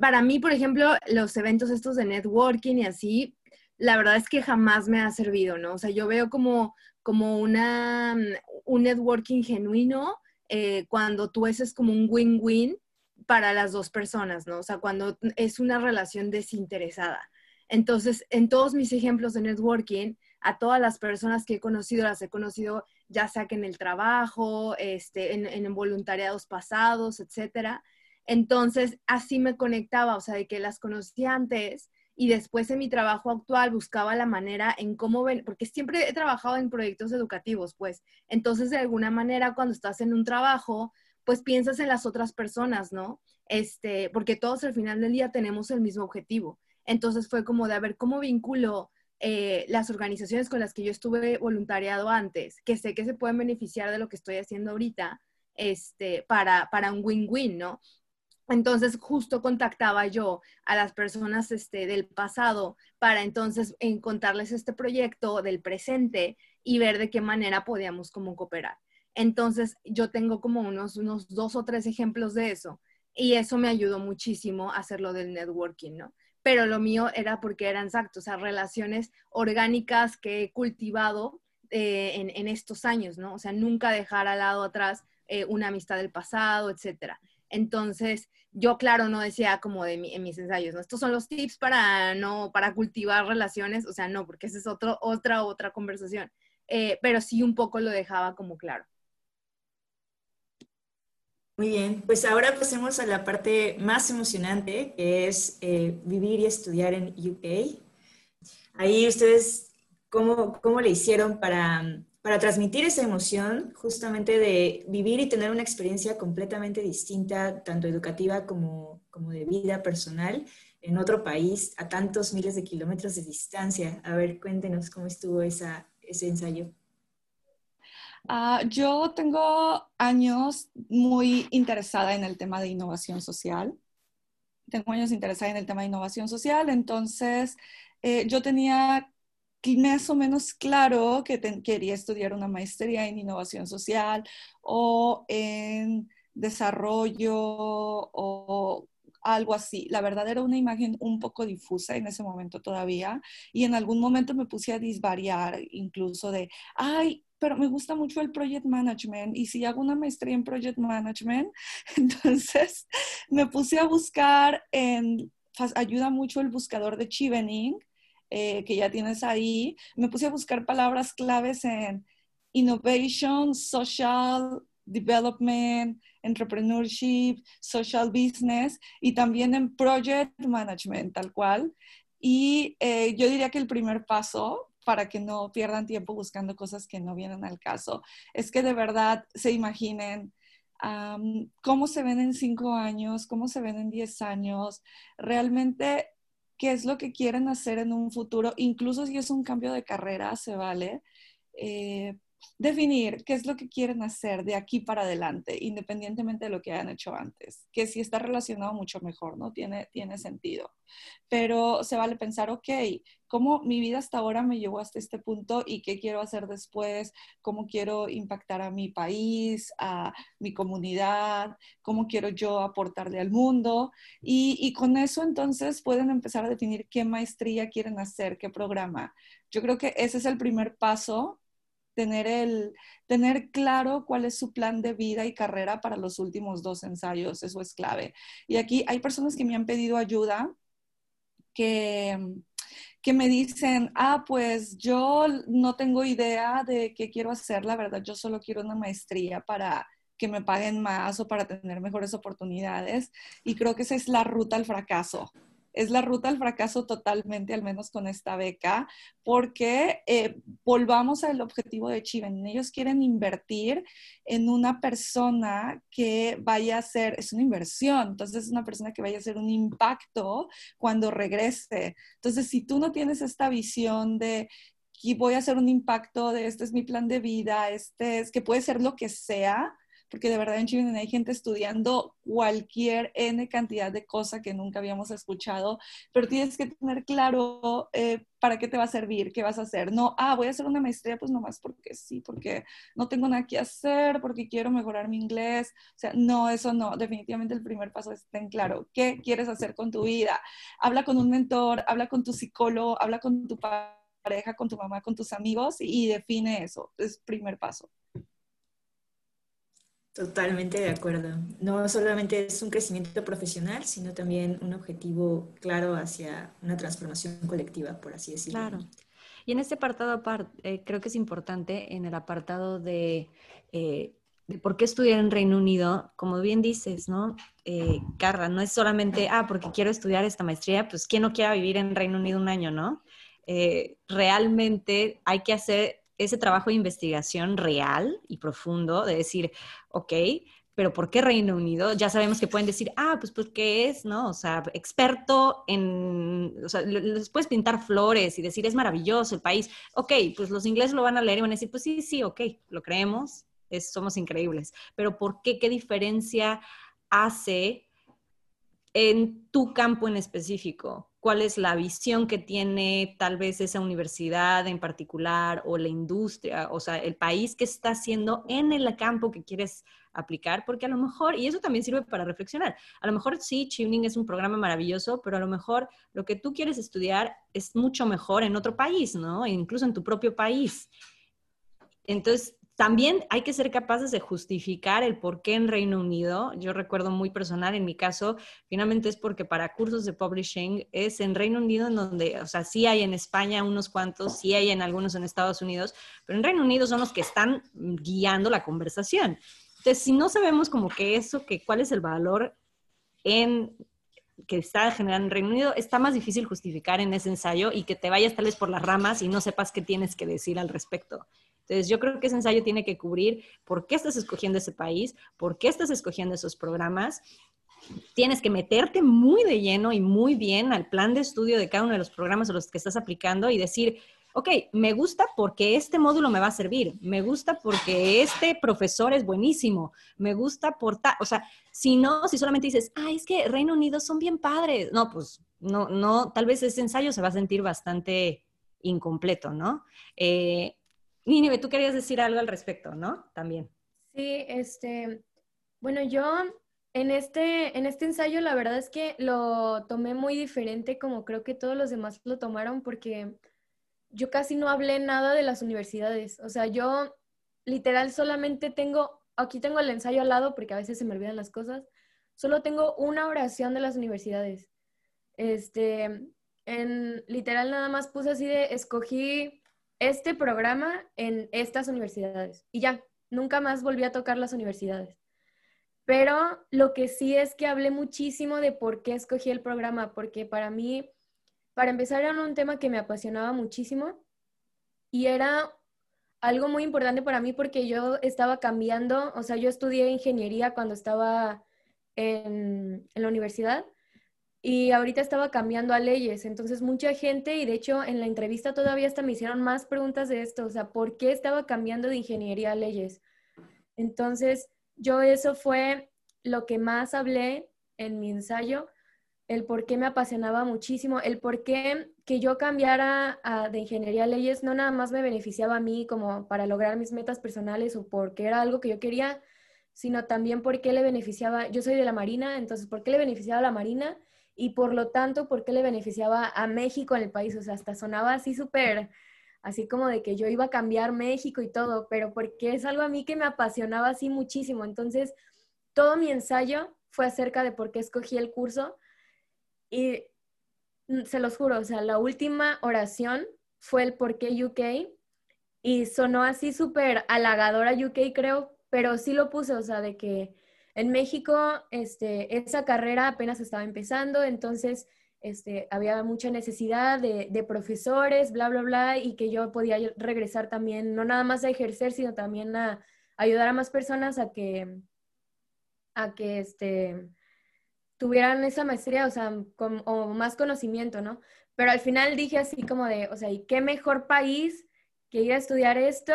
Para mí, por ejemplo, los eventos estos de networking y así, la verdad es que jamás me ha servido, ¿no? O sea, yo veo como, como una, un networking genuino eh, cuando tú haces como un win-win para las dos personas, ¿no? O sea, cuando es una relación desinteresada. Entonces, en todos mis ejemplos de networking, a todas las personas que he conocido, las he conocido ya sea que en el trabajo, este, en, en voluntariados pasados, etcétera. Entonces, así me conectaba, o sea, de que las conocí antes y después en mi trabajo actual buscaba la manera en cómo ven, porque siempre he trabajado en proyectos educativos, pues, entonces de alguna manera cuando estás en un trabajo, pues piensas en las otras personas, ¿no? Este, porque todos al final del día tenemos el mismo objetivo. Entonces fue como de a ver cómo vinculo eh, las organizaciones con las que yo estuve voluntariado antes, que sé que se pueden beneficiar de lo que estoy haciendo ahorita, este, para, para un win-win, ¿no? Entonces justo contactaba yo a las personas este, del pasado para entonces contarles este proyecto del presente y ver de qué manera podíamos como cooperar. Entonces yo tengo como unos, unos dos o tres ejemplos de eso y eso me ayudó muchísimo a hacer lo del networking, ¿no? pero lo mío era porque eran exactos, o sea, relaciones orgánicas que he cultivado eh, en, estos años, ¿no? O sea, nunca dejar al lado atrás eh, una amistad del pasado, etcétera. Entonces, yo claro no decía como de en mis ensayos, ¿no? Estos son los tips para no, para cultivar relaciones, o sea, no, porque esa es otro, otra, otra conversación. Eh, pero sí un poco lo dejaba como claro. Muy bien, pues ahora pasemos a la parte más emocionante, que es eh, vivir y estudiar en UK. Ahí ustedes, ¿cómo, cómo le hicieron para, para transmitir esa emoción justamente de vivir y tener una experiencia completamente distinta, tanto educativa como, como de vida personal, en otro país, a tantos miles de kilómetros de distancia? A ver, cuéntenos cómo estuvo ese ensayo. Ah, yo tengo años muy interesada en el tema de innovación social. Tengo años interesada en el tema de innovación social, entonces eh, yo tenía más o menos claro que quería estudiar una maestría en innovación social o en desarrollo o algo así. La verdad era una imagen un poco difusa en ese momento todavía y en algún momento me puse a disvariar incluso de, ay, pero me gusta mucho el project management y si hago una maestría en project management, entonces me puse a buscar en, ayuda mucho el buscador de Chivening, eh, que ya tienes ahí, me puse a buscar palabras claves en innovation, social development, entrepreneurship, social business y también en project management, tal cual. Y eh, yo diría que el primer paso para que no pierdan tiempo buscando cosas que no vienen al caso. Es que de verdad se imaginen cómo se ven en cinco años, cómo se ven en diez años, realmente qué es lo que quieren hacer en un futuro, incluso si es un cambio de carrera, se vale. Eh, definir qué es lo que quieren hacer de aquí para adelante, independientemente de lo que hayan hecho antes, que si está relacionado mucho mejor, ¿no? Tiene, tiene sentido. Pero se vale pensar, ok, ¿cómo mi vida hasta ahora me llevó hasta este punto y qué quiero hacer después? ¿Cómo quiero impactar a mi país, a mi comunidad? ¿Cómo quiero yo aportarle al mundo? Y, y con eso entonces pueden empezar a definir qué maestría quieren hacer, qué programa. Yo creo que ese es el primer paso tener, el, tener claro cuál es su plan de vida y carrera para los últimos dos ensayos, eso es clave. Y aquí hay personas que me han pedido ayuda, que, que me dicen, ah, pues yo no tengo idea de qué quiero hacer, la verdad, yo solo quiero una maestría para que me paguen más o para tener mejores oportunidades. Y creo que esa es la ruta al fracaso es la ruta al fracaso totalmente, al menos con esta beca, porque eh, volvamos al objetivo de Chiven. Ellos quieren invertir en una persona que vaya a ser, es una inversión, entonces es una persona que vaya a hacer un impacto cuando regrese. Entonces, si tú no tienes esta visión de que voy a hacer un impacto de este es mi plan de vida, este es que puede ser lo que sea, porque de verdad en Chile hay gente estudiando cualquier N cantidad de cosas que nunca habíamos escuchado, pero tienes que tener claro eh, para qué te va a servir, qué vas a hacer. No, ah, voy a hacer una maestría, pues nomás porque sí, porque no tengo nada que hacer, porque quiero mejorar mi inglés. O sea, no, eso no. Definitivamente el primer paso es ten claro qué quieres hacer con tu vida. Habla con un mentor, habla con tu psicólogo, habla con tu pareja, con tu mamá, con tus amigos y define eso. Es primer paso. Totalmente de acuerdo. No solamente es un crecimiento profesional, sino también un objetivo claro hacia una transformación colectiva, por así decirlo. Claro. Y en este apartado, eh, creo que es importante, en el apartado de, eh, de, por qué estudiar en Reino Unido, como bien dices, ¿no? Eh, no es solamente, ah, porque quiero estudiar esta maestría, pues ¿quién no quiera vivir en Reino Unido un año, no? realmente hay que hacer ese trabajo de investigación real y profundo, de decir, ok, pero ¿por qué Reino Unido? Ya sabemos que pueden decir, ah, pues porque es, ¿no? O sea, experto en, o sea, les puedes pintar flores y decir, es maravilloso el país. Ok, pues los ingleses lo van a leer y van a decir, pues sí, sí, ok, lo creemos, es, somos increíbles. Pero ¿por qué? ¿Qué diferencia hace en tu campo en específico? ¿Cuál es la visión que tiene tal vez esa universidad en particular o la industria, o sea, el país que está haciendo en el campo que quieres aplicar, porque a lo mejor, y eso también sirve para reflexionar, a lo mejor sí, Tuning es un programa maravilloso, pero a lo mejor lo que tú quieres estudiar es mucho mejor en otro país, ¿no? E incluso en tu propio país. Entonces, también hay que ser capaces de justificar el por qué en Reino Unido. Yo recuerdo muy personal, en mi caso, finalmente es porque para cursos de publishing es en Reino Unido en donde, o sea, sí hay en España unos cuantos, sí hay en algunos en Estados Unidos, pero en Reino Unido son los que están guiando la conversación. Entonces, si no sabemos como que eso, que cuál es el valor en que está generando en Reino Unido, está más difícil justificar en ese ensayo y que te vayas tal vez por las ramas y no sepas qué tienes que decir al respecto. Entonces, yo creo que ese ensayo tiene que cubrir por qué estás escogiendo ese país, por qué estás escogiendo esos programas. Tienes que meterte muy de lleno y muy bien al plan de estudio de cada uno de los programas a los que estás aplicando y decir, ok, me gusta porque este módulo me va a servir, me gusta porque este profesor es buenísimo, me gusta por tal, o sea, si no, si solamente dices, ah, es que Reino Unido son bien padres, no, pues no, no, tal vez ese ensayo se va a sentir bastante incompleto, ¿no? Eh, Nínive, tú querías decir algo al respecto, ¿no? También. Sí, este, bueno, yo en este, en este ensayo la verdad es que lo tomé muy diferente como creo que todos los demás lo tomaron porque yo casi no hablé nada de las universidades. O sea, yo literal solamente tengo, aquí tengo el ensayo al lado porque a veces se me olvidan las cosas, solo tengo una oración de las universidades. Este, en literal nada más puse así de, escogí este programa en estas universidades y ya, nunca más volví a tocar las universidades. Pero lo que sí es que hablé muchísimo de por qué escogí el programa, porque para mí para empezar, era un tema que me apasionaba muchísimo y era algo muy importante para mí porque yo estaba cambiando, o sea, yo estudié ingeniería cuando estaba en, la universidad y ahorita estaba cambiando a leyes. Entonces, mucha gente, y de hecho en la entrevista todavía hasta me hicieron más preguntas de esto, o sea, ¿por qué estaba cambiando de ingeniería a leyes? Entonces, yo eso fue lo que más hablé en mi ensayo el por qué me apasionaba muchísimo, el por qué que yo cambiara de ingeniería a leyes no nada más me beneficiaba a mí como para lograr mis metas personales o porque era algo que yo quería, sino también por qué le beneficiaba, yo soy de la Marina, entonces por qué le beneficiaba a la Marina y por lo tanto por qué le beneficiaba a México en el país, o sea, hasta sonaba así súper, así como de que yo iba a cambiar México y todo, pero porque es algo a mí que me apasionaba así muchísimo, entonces todo mi ensayo fue acerca de por qué escogí el curso y mm, se los juro, o sea, la última oración fue el por qué UK y sonó así súper halagadora UK, creo, pero sí lo puse, o sea, de que en México este, esa carrera apenas estaba empezando, entonces este, había mucha necesidad de, de, profesores, bla, bla, bla, y que yo podía regresar también, no nada más a ejercer, sino también a ayudar a más personas a que, a que, este, tuvieran esa maestría, o sea, con, o más conocimiento, ¿no? Pero al final dije así como de, o sea, ¿y qué mejor país que ir a estudiar esto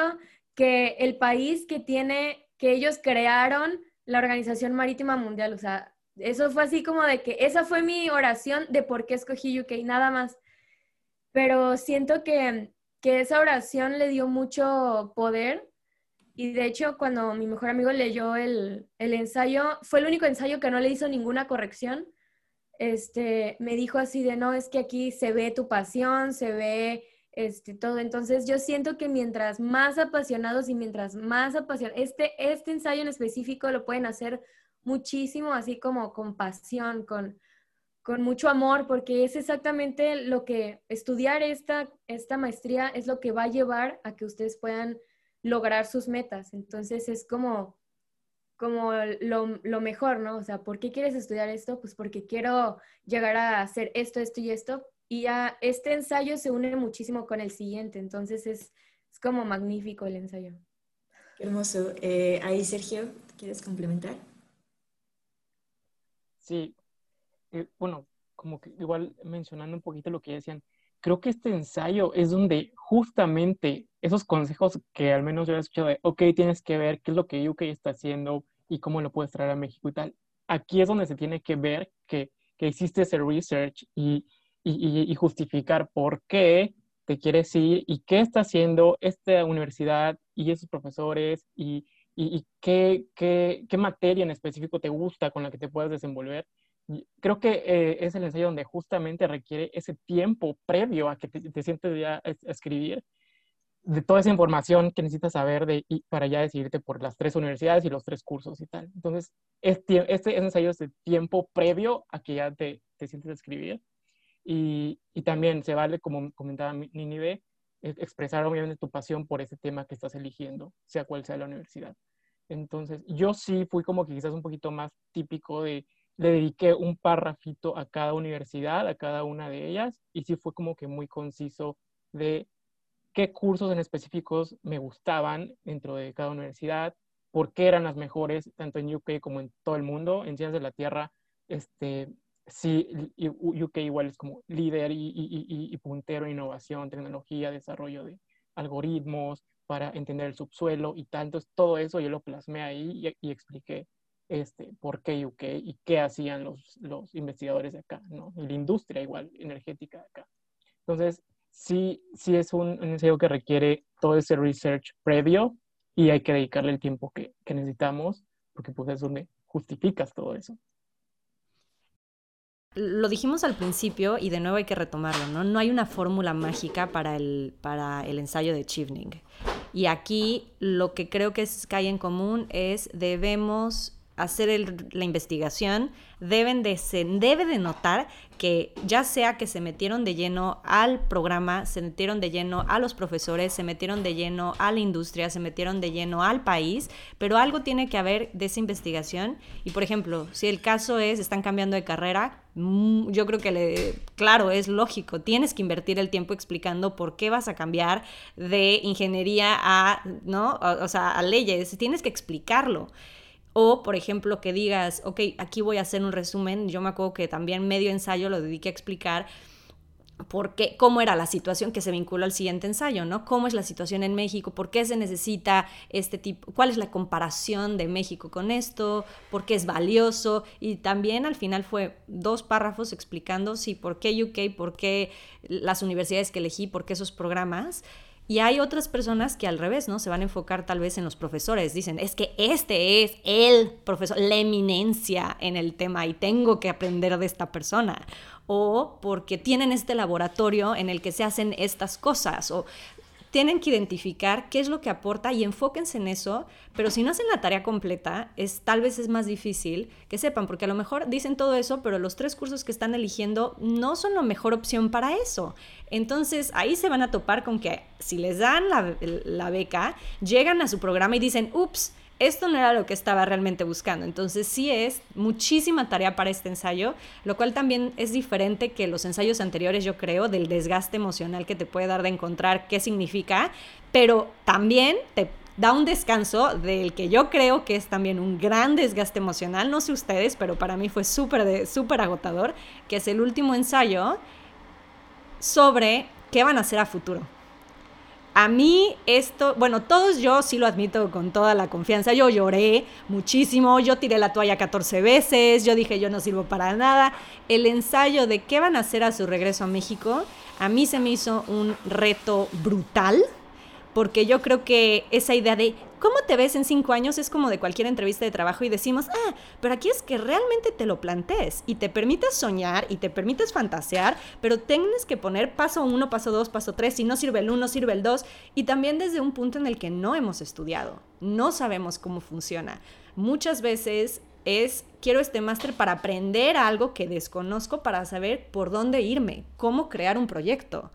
que el país que tiene, que ellos crearon la Organización Marítima Mundial? O sea, eso fue así como de que esa fue mi oración de por qué escogí UK, nada más. Pero siento que, que esa oración le dio mucho poder y de hecho, cuando mi mejor amigo leyó el, ensayo, fue el único ensayo que no le hizo ninguna corrección. Este, me dijo así de, no, es que aquí se ve tu pasión, se ve este, todo. Entonces, yo siento que mientras más apasionados y mientras más apasionados, este, este ensayo en específico lo pueden hacer muchísimo, así como con pasión, con, con mucho amor, porque es exactamente lo que estudiar esta, esta maestría es lo que va a llevar a que ustedes puedan lograr sus metas. Entonces es como, como lo, lo, mejor, ¿no? O sea, ¿por qué quieres estudiar esto? Pues porque quiero llegar a hacer esto, esto y esto. Y ya este ensayo se une muchísimo con el siguiente, entonces es, es como magnífico el ensayo. Qué hermoso. Eh, ahí, Sergio, ¿quieres complementar? Sí, eh, bueno, como que igual mencionando un poquito lo que decían, creo que este ensayo es donde justamente esos consejos que al menos yo he escuchado de, ok, tienes que ver qué es lo que UK está haciendo y cómo lo puedes traer a México y tal. Aquí es donde se tiene que ver que, que existe ese research y, y, justificar por qué te quieres ir y qué está haciendo esta universidad y esos profesores y, qué, materia en específico te gusta con la que te puedas desenvolver creo que eh, es el ensayo donde justamente requiere ese tiempo previo a que te, sientes ya a, escribir, de toda esa información que necesitas saber de, para ya decidirte por las tres universidades y los tres cursos y tal. Entonces, este, este ensayo es el tiempo previo a que ya te, te sientes a escribir. Y, y, también se vale, como comentaba Ninive, expresar obviamente tu pasión por ese tema que estás eligiendo, sea cual sea la universidad. Entonces, yo sí fui como que quizás un poquito más típico de le dediqué un párrafito a cada universidad, a cada una de ellas, y sí fue como que muy conciso de qué cursos en específicos me gustaban dentro de cada universidad, por qué eran las mejores, tanto en UK como en todo el mundo. En Ciencias de la Tierra, este, sí, UK igual es como líder y, puntero en innovación, tecnología, desarrollo de algoritmos para entender el subsuelo y tal. Entonces, todo eso yo lo plasmé ahí y expliqué este, por qué UK y qué hacían los, los investigadores de acá, ¿no? Y la industria igual energética de acá. Entonces, sí, sí es un, un ensayo que requiere todo ese research previo y hay que dedicarle el tiempo que, que necesitamos, porque pues es donde justificas todo eso. Lo dijimos al principio y de nuevo hay que retomarlo, ¿no? No hay una fórmula mágica para el, para el ensayo de Chivning. Y aquí lo que creo que es, cae en común es debemos hacer la investigación, deben de, se debe de notar que ya sea que se metieron de lleno al programa, se metieron de lleno a los profesores, se metieron de lleno a la industria, se metieron de lleno al país, pero algo tiene que haber de esa investigación. Y por ejemplo, si el caso es, están cambiando de carrera, mm, yo creo que, le, claro, es lógico, tienes que invertir el tiempo explicando por qué vas a cambiar de ingeniería a, ¿no? o sea, a leyes, tienes que explicarlo. O, por ejemplo, que digas, ok, aquí voy a hacer un resumen. Yo me acuerdo que también medio ensayo lo dediqué a explicar por qué, cómo era la situación que se vincula al siguiente ensayo, ¿no? ¿Cómo es la situación en México? ¿Por qué se necesita este tipo? ¿Cuál es la comparación de México con esto? ¿Por qué es valioso? Y también al final fue dos párrafos explicando, sí, por qué UK, por qué las universidades que elegí, por qué esos programas. Y hay otras personas que al revés, ¿no? Se van a enfocar tal vez en los profesores. Dicen, es que este es el profesor, la eminencia en el tema y tengo que aprender de esta persona. O porque tienen este laboratorio en el que se hacen estas cosas. Tienen que identificar qué es lo que aporta y enfóquense en eso, pero si no hacen la tarea completa, es, tal vez es más difícil que sepan, porque a lo mejor dicen todo eso, pero los tres cursos que están eligiendo no son la mejor opción para eso. Entonces ahí se van a topar con que si les dan la, la beca, llegan a su programa y dicen, ups, esto no era lo que estaba realmente buscando. Entonces sí es muchísima tarea para este ensayo, lo cual también es diferente que los ensayos anteriores, yo creo, del desgaste emocional que te puede dar de encontrar qué significa, pero también te da un descanso del que yo creo que es también un gran desgaste emocional, no sé ustedes, pero para mí fue súper súper agotador, que es el último ensayo sobre qué van a hacer a futuro. A mí esto, bueno, todos yo sí lo admito con toda la confianza, yo lloré muchísimo, yo tiré la toalla 14 veces, yo dije yo no sirvo para nada. El ensayo de qué van a hacer a su regreso a México, a mí se me hizo un reto brutal, porque yo creo que esa idea de cómo te ves en cinco años es como de cualquier entrevista de trabajo y decimos, ah, pero aquí es que realmente te lo plantees y te permites soñar y te permites fantasear, pero tienes que poner paso uno, paso dos, paso tres, si no sirve el uno, sirve el dos, y también desde un punto en el que no hemos estudiado, no sabemos cómo funciona. Muchas veces es, quiero este máster para aprender algo que desconozco, para saber por dónde irme, cómo crear un proyecto.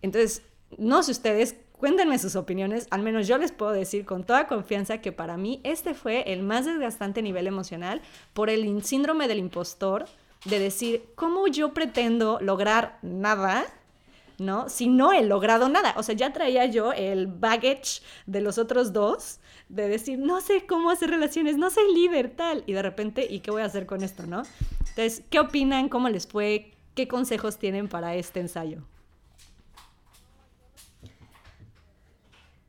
Entonces, no sé ustedes, cuéntenme sus opiniones, al menos yo les puedo decir con toda confianza que para mí este fue el más desgastante nivel emocional por el síndrome del impostor, de decir, ¿cómo yo pretendo lograr nada? ¿No? Si no he logrado nada. O sea, ya traía yo el baggage de los otros dos de decir, no sé cómo hacer relaciones, no soy líder, tal. Y de repente, ¿y qué voy a hacer con esto, no? Entonces, ¿qué opinan? ¿Cómo les fue? ¿Qué consejos tienen para este ensayo?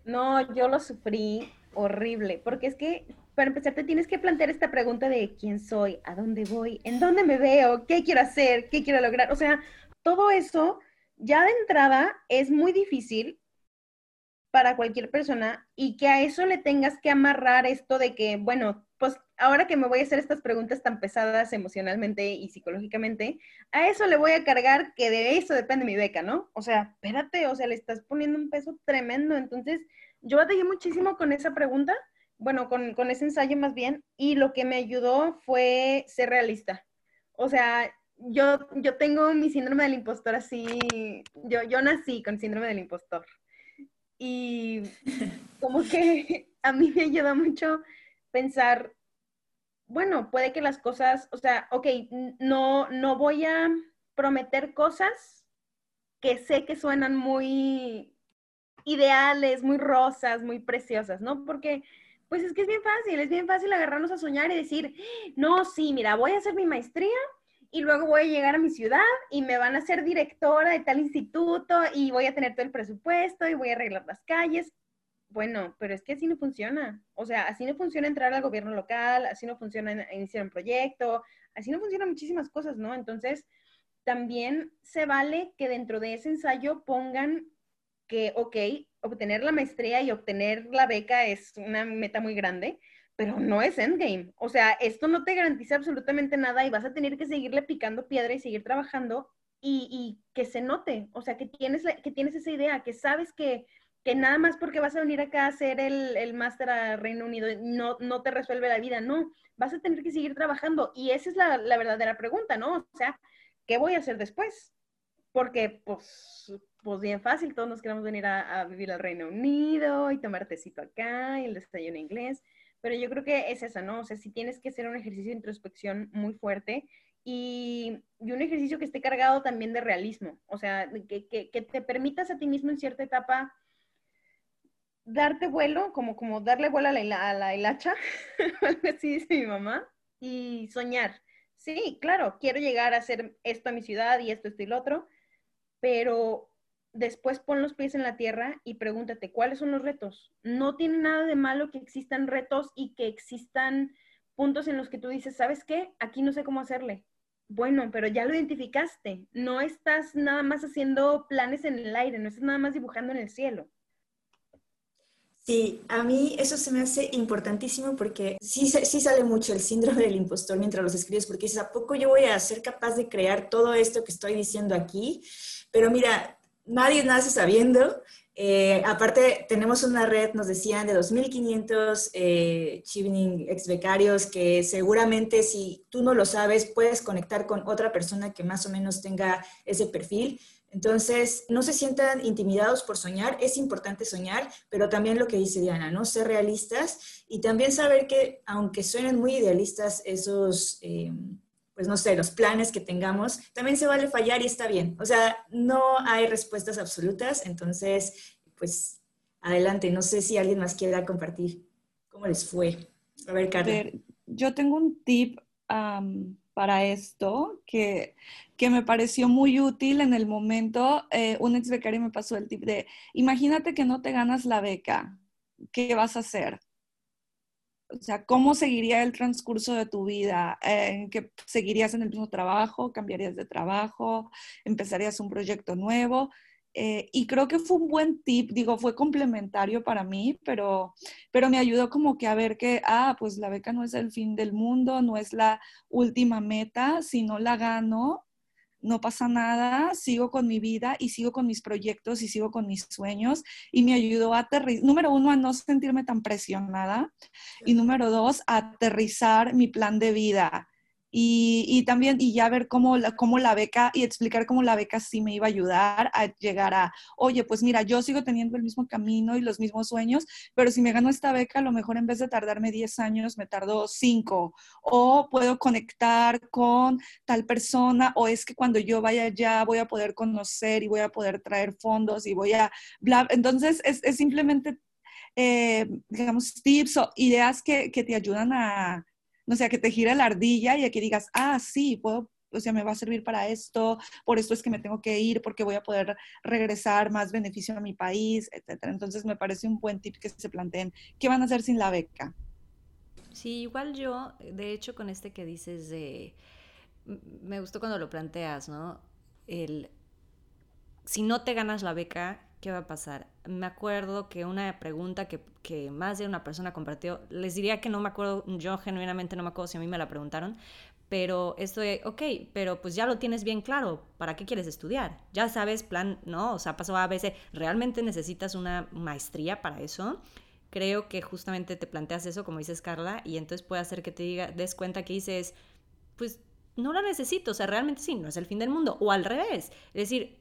No, yo lo sufrí horrible, porque es que para empezar te tienes que plantear esta pregunta de quién soy, a dónde voy, en dónde me veo, qué quiero hacer, qué quiero lograr. O sea, todo eso ya de entrada es muy difícil para cualquier persona y que a eso le tengas que amarrar esto de que, bueno, pues ahora que me voy a hacer estas preguntas tan pesadas emocionalmente y psicológicamente, a eso le voy a cargar que de eso depende mi beca, ¿no? O sea, espérate, o sea, le estás poniendo un peso tremendo. Entonces, yo batallé muchísimo con esa pregunta, bueno, con, con ese ensayo más bien, y lo que me ayudó fue ser realista. O sea, yo, yo tengo mi síndrome del impostor así, yo, yo nací con síndrome del impostor. Y como que a mí me ayuda mucho pensar, bueno, puede que las cosas, o sea, ok, no, no voy a prometer cosas que sé que suenan muy ideales, muy rosas, muy preciosas, ¿no? Porque, pues es que es bien fácil, es bien fácil agarrarnos a soñar y decir, no, sí, mira, voy a hacer mi maestría y luego voy a llegar a mi ciudad y me van a ser directora de tal instituto y voy a tener todo el presupuesto y voy a arreglar las calles. Bueno, pero es que así no funciona. O sea, así no funciona entrar al gobierno local, así no funciona iniciar un proyecto, así no funcionan muchísimas cosas, ¿no? Entonces, también se vale que dentro de ese ensayo pongan que, ok, obtener la maestría y obtener la beca es una meta muy grande, pero no es endgame. O sea, esto no te garantiza absolutamente nada y vas a tener que seguirle picando piedra y seguir trabajando y, que se note, o sea, que tienes, que tienes esa idea, que sabes que, que nada más porque vas a venir acá a hacer el, el máster a Reino Unido no, no te resuelve la vida, no, vas a tener que seguir trabajando y esa es la, la verdadera pregunta, ¿no? O sea, ¿qué voy a hacer después? Porque, pues, pues bien fácil, todos nos queremos venir a, vivir al Reino Unido y tomar tecito acá y el desayuno inglés pero yo creo que es eso, ¿no? O sea, si tienes que hacer un ejercicio de introspección muy fuerte y, un ejercicio que esté cargado también de realismo, o sea, que, que, te permitas a ti mismo en cierta etapa darte vuelo, como, como darle vuelo a la, a la hilacha, así dice mi mamá, y soñar. Sí, claro, quiero llegar a hacer esto a mi ciudad y esto, esto y lo otro, pero después pon los pies en la tierra y pregúntate cuáles son los retos. No tiene nada de malo que existan retos y que existan puntos en los que tú dices, ¿sabes qué? Aquí no sé cómo hacerle. Bueno, pero ya lo identificaste. No estás nada más haciendo planes en el aire, no estás nada más dibujando en el cielo. Sí, a mí eso se me hace importantísimo porque sí, sí sale mucho el síndrome del impostor mientras los escribes, porque dices, ¿a poco yo voy a ser capaz de crear todo esto que estoy diciendo aquí? Pero mira, nadie nace sabiendo. Eh, aparte, tenemos una red, nos decían, de 2.500 eh, ex becarios que seguramente si tú no lo sabes, puedes conectar con otra persona que más o menos tenga ese perfil. Entonces, no se sientan intimidados por soñar, es importante soñar, pero también lo que dice Diana, ¿no? Ser realistas y también saber que, aunque suenen muy idealistas esos... Eh, pues no sé, los planes que tengamos, también se vale fallar y está bien. O sea, no hay respuestas absolutas, entonces, pues adelante. No sé si alguien más quiera compartir cómo les fue. A ver, Carla. yo tengo un tip para esto que, que, me pareció muy útil en el momento. Eh, un ex becario me pasó el tip de, imagínate que no te ganas la beca, ¿qué vas a hacer? O sea, ¿cómo seguiría el transcurso de tu vida? Eh, ¿Que seguirías en el mismo trabajo? ¿Cambiarías de trabajo? ¿Empezarías un proyecto nuevo? Eh, y creo que fue un buen tip, digo, fue complementario para mí, pero, pero me ayudó como que a ver que, ah, pues la beca no es el fin del mundo, no es la última meta, si no la gano, no pasa nada, sigo con mi vida y sigo con mis proyectos y sigo con mis sueños y me ayudó a aterrizar, número uno, a no sentirme tan presionada y número dos, a aterrizar mi plan de vida y, también, y ya ver cómo la, cómo la beca y explicar cómo la beca sí me iba a ayudar a llegar a, oye, pues mira, yo sigo teniendo el mismo camino y los mismos sueños, pero si me gano esta beca, a lo mejor en vez de tardarme 10 años, me tardo 5, o puedo conectar con tal persona, o es que cuando yo vaya allá voy a poder conocer y voy a poder traer fondos y voy a, bla, entonces es, es simplemente, eh, digamos, tips o ideas que, que te ayudan a no sé, que te gira la ardilla y que digas, ah, sí, puedo, o sea, me va a servir para esto, por esto es que me tengo que ir, porque voy a poder regresar más beneficio a mi país, etcétera. Entonces me parece un buen tip que se planteen, ¿qué van a hacer sin la beca? Sí, igual yo, de hecho, con este que dices de, me gustó cuando lo planteas, ¿no? El, si no te ganas la beca, ¿qué va a pasar? Me acuerdo que una pregunta que, que, más de una persona compartió, les diría que no me acuerdo, yo genuinamente no me acuerdo si a mí me la preguntaron, pero esto de, ok, pero pues ya lo tienes bien claro, ¿para qué quieres estudiar? Ya sabes, plan, ¿no? O sea, pasó a veces, ¿realmente necesitas una maestría para eso? Creo que justamente te planteas eso, como dices Carla, y entonces puede hacer que te diga, des cuenta que dices, pues no la necesito, o sea, realmente sí, no es el fin del mundo, o al revés, es decir,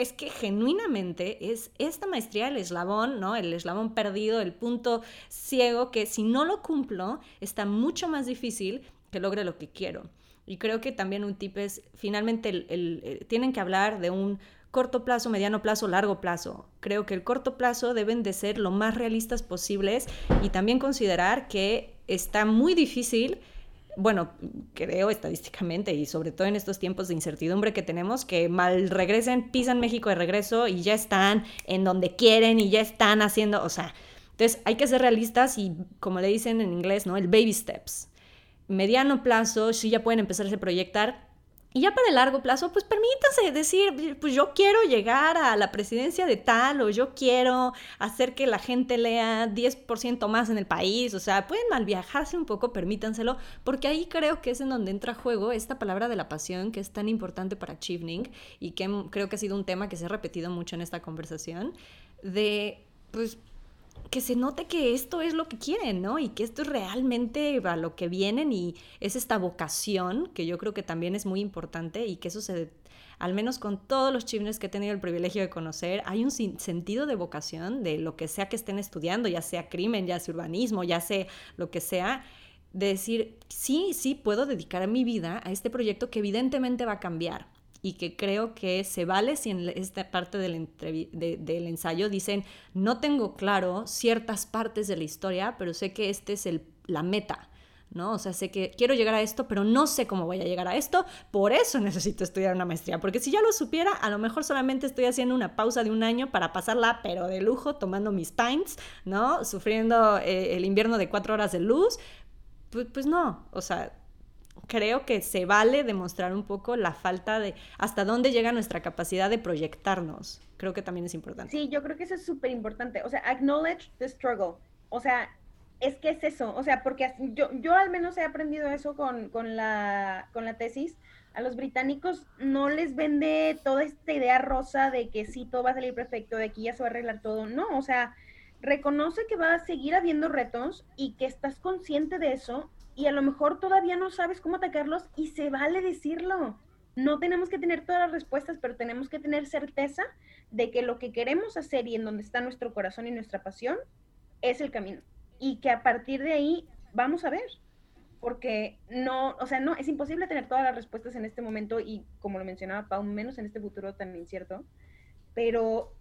es que genuinamente es esta maestría el eslabón, ¿no? El eslabón perdido, el punto ciego que si no lo cumplo está mucho más difícil que logre lo que quiero. Y creo que también un tip es, finalmente, el, tienen que hablar de un corto plazo, mediano plazo, largo plazo. Creo que el corto plazo deben de ser lo más realistas posibles y también considerar que está muy difícil bueno, creo estadísticamente y sobre todo en estos tiempos de incertidumbre que tenemos, que mal regresen, pisan México de regreso y ya están en donde quieren y ya están haciendo, o sea, entonces hay que ser realistas y como le dicen en inglés, ¿no? El baby steps. Mediano plazo, sí ya pueden empezarse a proyectar y ya para el largo plazo, pues permítanse decir, pues yo quiero llegar a la presidencia de tal o yo quiero hacer que la gente lea 10% más en el país. O sea, pueden mal viajarse un poco, permítanselo, porque ahí creo que es en donde entra juego esta palabra de la pasión que es tan importante para Chivning y que creo que ha sido un tema que se ha repetido mucho en esta conversación, de pues que se note que esto es lo que quieren, ¿no? Y que esto es realmente a lo que vienen y es esta vocación, que yo creo que también es muy importante y que eso se, al menos con todos los chivnes que he tenido el privilegio de conocer, hay un sentido de vocación de lo que sea que estén estudiando, ya sea crimen, ya sea urbanismo, ya sea lo que sea, de decir, sí, sí, puedo dedicar mi vida a este proyecto que evidentemente va a cambiar y que creo que se vale si en esta parte del, del, ensayo dicen, no tengo claro ciertas partes de la historia, pero sé que este es el, la meta. ¿no? O sea, sé que quiero llegar a esto, pero no sé cómo voy a llegar a esto, por eso necesito estudiar una maestría, porque si ya lo supiera, a lo mejor solamente estoy haciendo una pausa de un año para pasarla, pero de lujo, tomando mis pints, ¿no? Sufriendo eh, el invierno de cuatro horas de luz, pues, pues no, o sea, creo que se vale demostrar un poco la falta de hasta dónde llega nuestra capacidad de proyectarnos. Creo que también es importante. Sí, yo creo que eso es súper importante. O sea, acknowledge the struggle. O sea, es que es eso. O sea, porque yo, yo al menos he aprendido eso con, con, la, con la tesis. A los británicos no les vende toda esta idea rosa de que sí, todo va a salir perfecto, de que ya se va a arreglar todo. No, o sea, reconoce que va a seguir habiendo retos y que estás consciente de eso y a lo mejor todavía no sabes cómo atacarlos y se vale decirlo. No tenemos que tener todas las respuestas, pero tenemos que tener certeza de que lo que queremos hacer y en donde está nuestro corazón y nuestra pasión es el camino. Y que a partir de ahí vamos a ver. Porque no, o sea, no, es imposible tener todas las respuestas en este momento y como lo mencionaba Pau, menos en este futuro tan incierto. Pero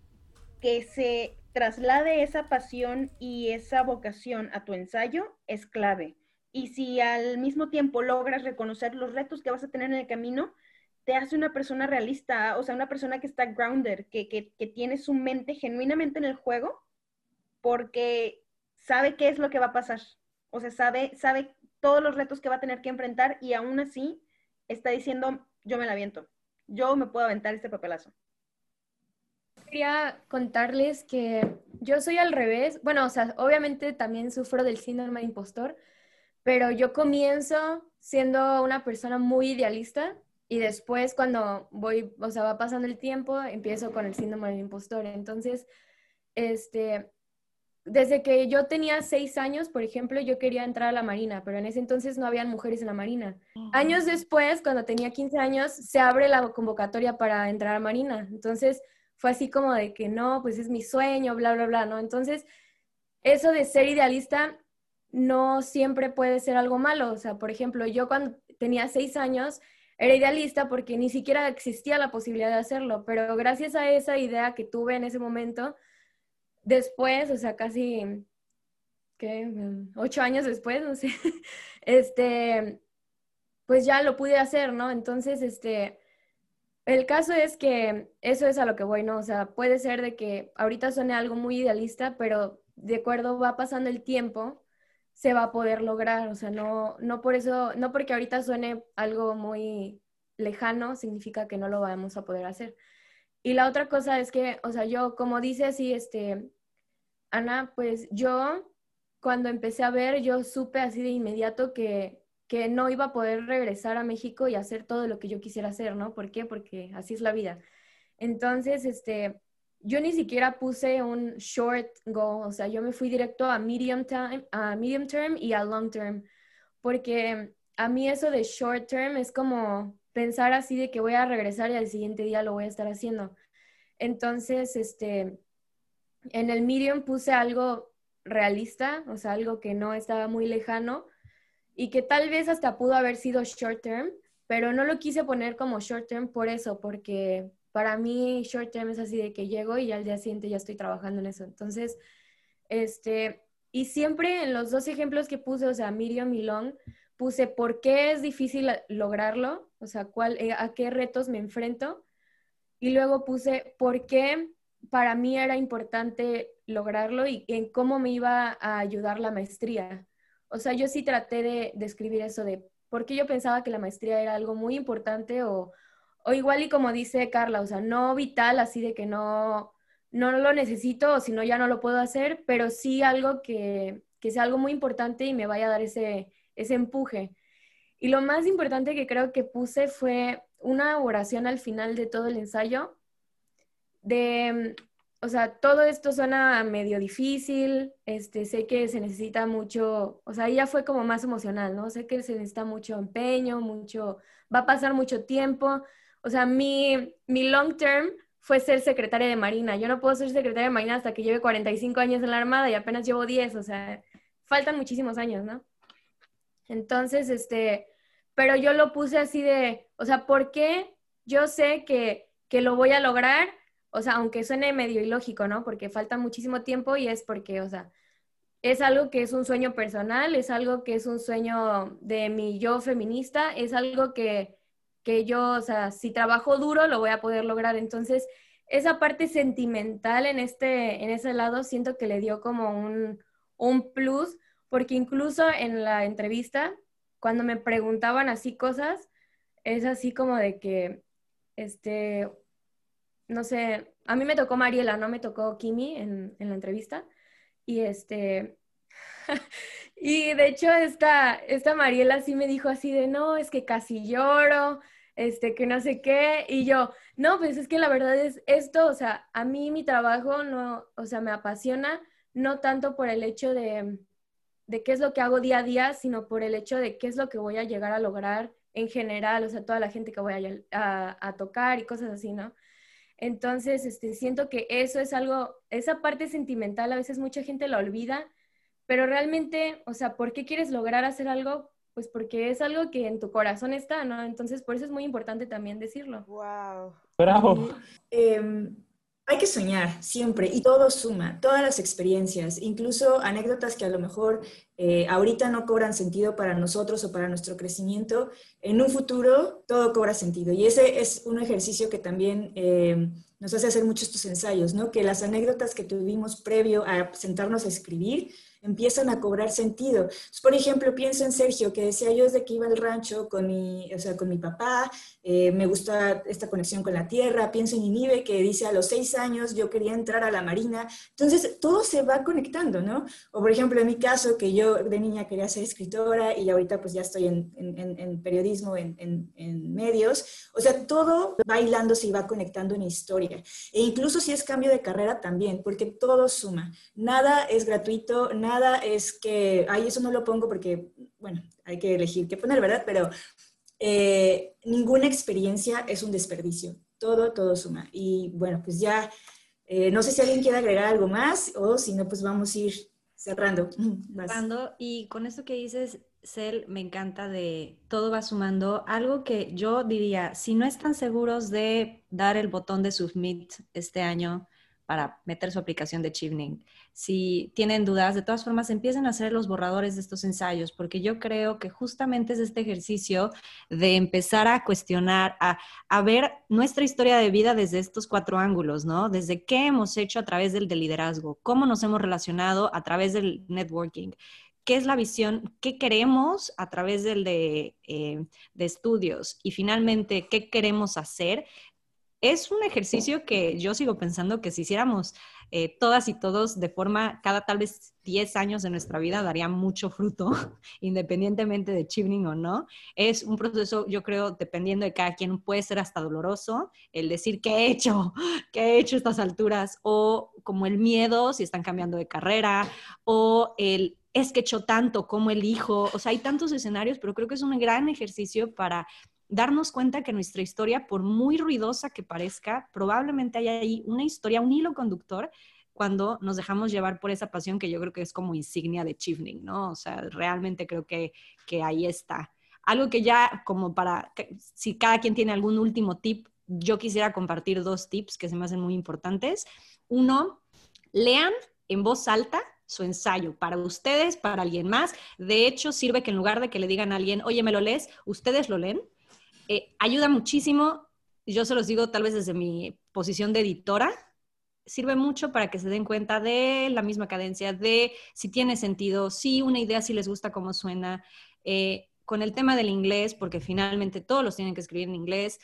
que se traslade esa pasión y esa vocación a tu ensayo es clave y si al mismo tiempo logras reconocer los retos que vas a tener en el camino, te hace una persona realista, o sea, una persona que está grounded, que, que, tiene su mente genuinamente en el juego, porque sabe qué es lo que va a pasar. O sea, sabe, sabe todos los retos que va a tener que enfrentar y aún así está diciendo, yo me la aviento, yo me puedo aventar este papelazo. Quería contarles que yo soy al revés. Bueno, o sea, obviamente también sufro del síndrome de impostor, pero yo comienzo siendo una persona muy idealista y después cuando voy, o sea, va pasando el tiempo, empiezo con el síndrome del impostor. Entonces, este, desde que yo tenía seis años, por ejemplo, yo quería entrar a la Marina, pero en ese entonces no habían mujeres en la Marina. Años después, cuando tenía 15 años, se abre la convocatoria para entrar a Marina. Entonces, fue así como de que no, pues es mi sueño, bla, bla, bla, ¿no? Entonces, eso de ser idealista no siempre puede ser algo malo. O sea, por ejemplo, yo cuando tenía seis años era idealista porque ni siquiera existía la posibilidad de hacerlo, pero gracias a esa idea que tuve en ese momento, después, o sea, casi, ¿qué? Ocho años después, no sé, este, pues ya lo pude hacer, ¿no? Entonces, este, el caso es que eso es a lo que voy, ¿no? O sea, puede ser de que ahorita suene algo muy idealista, pero de acuerdo va pasando el tiempo, se va a poder lograr, o sea, no, no por eso, no porque ahorita suene algo muy lejano, significa que no lo vamos a poder hacer. Y la otra cosa es que, o sea, yo, como dice así, este, Ana, pues yo, cuando empecé a ver, yo supe así de inmediato que, que no iba a poder regresar a México y hacer todo lo que yo quisiera hacer, ¿no? ¿Por qué? Porque así es la vida. Entonces, este, yo ni siquiera puse un short goal, o sea, yo me fui directo a medium, time, a medium term y a long term, porque a mí eso de short term es como pensar así de que voy a regresar y al siguiente día lo voy a estar haciendo. Entonces, este, en el medium puse algo realista, o sea, algo que no estaba muy lejano y que tal vez hasta pudo haber sido short term, pero no lo quise poner como short term por eso, porque para mí short term es así de que llego y al día siguiente ya estoy trabajando en eso. Entonces, este, y siempre en los dos ejemplos que puse, o sea, Miriam y Long, puse por qué es difícil lograrlo, o sea, cuál, eh, a qué retos me enfrento. Y luego puse por qué para mí era importante lograrlo y en cómo me iba a ayudar la maestría. O sea, yo sí traté de, de escribir eso de por qué yo pensaba que la maestría era algo muy importante o, o igual y como dice Carla, o sea, no vital, así de que no, no lo necesito o si no ya no lo puedo hacer, pero sí algo que, que sea algo muy importante y me vaya a dar ese, ese empuje. Y lo más importante que creo que puse fue una oración al final de todo el ensayo, de, o sea, todo esto suena medio difícil, este, sé que se necesita mucho, o sea, ya fue como más emocional, ¿no? Sé que se necesita mucho empeño, mucho, va a pasar mucho tiempo, o sea, mi, mi long term fue ser secretaria de Marina. Yo no puedo ser secretaria de Marina hasta que lleve 45 años en la Armada y apenas llevo 10, o sea, faltan muchísimos años, ¿no? Entonces, este, pero yo lo puse así de, o sea, ¿por qué yo sé que, que lo voy a lograr? O sea, aunque suene medio ilógico, ¿no? Porque falta muchísimo tiempo y es porque, o sea, es algo que es un sueño personal, es algo que es un sueño de mi yo feminista, es algo que, que yo, o sea, si trabajo duro lo voy a poder lograr. Entonces, esa parte sentimental en, este, en ese lado siento que le dio como un, un plus, porque incluso en la entrevista, cuando me preguntaban así cosas, es así como de que, este, no sé, a mí me tocó Mariela, no me tocó Kimi en, en la entrevista, y este, y de hecho esta, esta Mariela sí me dijo así de, no, es que casi lloro, este, que no sé qué, y yo, no, pues es que la verdad es esto, o sea, a mí mi trabajo no, o sea, me apasiona, no tanto por el hecho de, de qué es lo que hago día a día, sino por el hecho de qué es lo que voy a llegar a lograr en general, o sea, toda la gente que voy a, a, tocar y cosas así, ¿no? Entonces, este, siento que eso es algo, esa parte sentimental a veces mucha gente la olvida, pero realmente, o sea, ¿por qué quieres lograr hacer algo? Pues porque es algo que en tu corazón está, ¿no? Entonces, por eso es muy importante también decirlo. ¡Wow! ¡Bravo! Em, hay que soñar siempre y todo suma, todas las experiencias, incluso anécdotas que a lo mejor eh, ahorita no cobran sentido para nosotros o para nuestro crecimiento, en un futuro todo cobra sentido. Y ese es un ejercicio que también em, nos hace hacer muchos estos ensayos, ¿no? Que las anécdotas que tuvimos previo a sentarnos a escribir, empiezan a cobrar sentido. por ejemplo, pienso en Sergio, que decía yo desde que iba al rancho con mi, o sea, con mi papá, eh, me gusta esta conexión con la tierra, pienso en Inibe, que dice a los seis años yo quería entrar a la marina, entonces todo se va conectando, ¿no? O por ejemplo, en mi caso, que yo de niña quería ser escritora y ahorita pues ya estoy en, en, periodismo, en, medios. O sea, todo va hilándose y va conectando una historia. E incluso si es cambio de carrera también, porque todo suma. Nada es gratuito, nada es que, ay, eso no lo pongo porque, bueno, hay que elegir qué poner, ¿verdad? Pero eh, ninguna experiencia es un desperdicio. Todo, todo suma. Y bueno, pues ya, eh, no sé si alguien quiere agregar algo más o si no, pues vamos a ir cerrando. Cerrando, y con esto que dices, Cel, me encanta de todo va sumando. Algo que yo diría, si no están seguros de dar el botón de submit este año, para meter su aplicación de Chivning. Si tienen dudas, de todas formas, empiecen a hacer los borradores de estos ensayos, porque yo creo que justamente es este ejercicio de empezar a cuestionar, a, ver nuestra historia de vida desde estos cuatro ángulos, ¿no? Desde qué hemos hecho a través del de liderazgo, cómo nos hemos relacionado a través del networking, qué es la visión, qué queremos a través del de, eh, de, estudios y finalmente qué queremos hacer es un ejercicio que yo sigo pensando que si hiciéramos eh, todas y todos de forma, cada tal vez 10 años de nuestra vida daría mucho fruto, independientemente de chivning o no. Es un proceso, yo creo, dependiendo de cada quien, puede ser hasta doloroso el decir qué he hecho, qué he hecho a estas alturas, o como el miedo si están cambiando de carrera, o el es que he hecho tanto, como elijo, o sea, hay tantos escenarios, pero creo que es un gran ejercicio para darnos cuenta que nuestra historia, por muy ruidosa que parezca, probablemente hay ahí una historia, un hilo conductor cuando nos dejamos llevar por esa pasión que yo creo que es como insignia de Chivning, ¿no? O sea, realmente creo que, que ahí está. Algo que ya como para, si cada quien tiene algún último tip, yo quisiera compartir dos tips que se me hacen muy importantes. Uno, lean en voz alta su ensayo para ustedes, para alguien más. De hecho, sirve que en lugar de que le digan a alguien, oye, ¿me lo lees? Ustedes lo leen eh, ayuda muchísimo, yo se los digo tal vez desde mi posición de editora, sirve mucho para que se den cuenta de la misma cadencia, de si tiene sentido, si una idea, si les gusta cómo suena. Eh, con el tema del inglés, porque finalmente todos los tienen que escribir en inglés,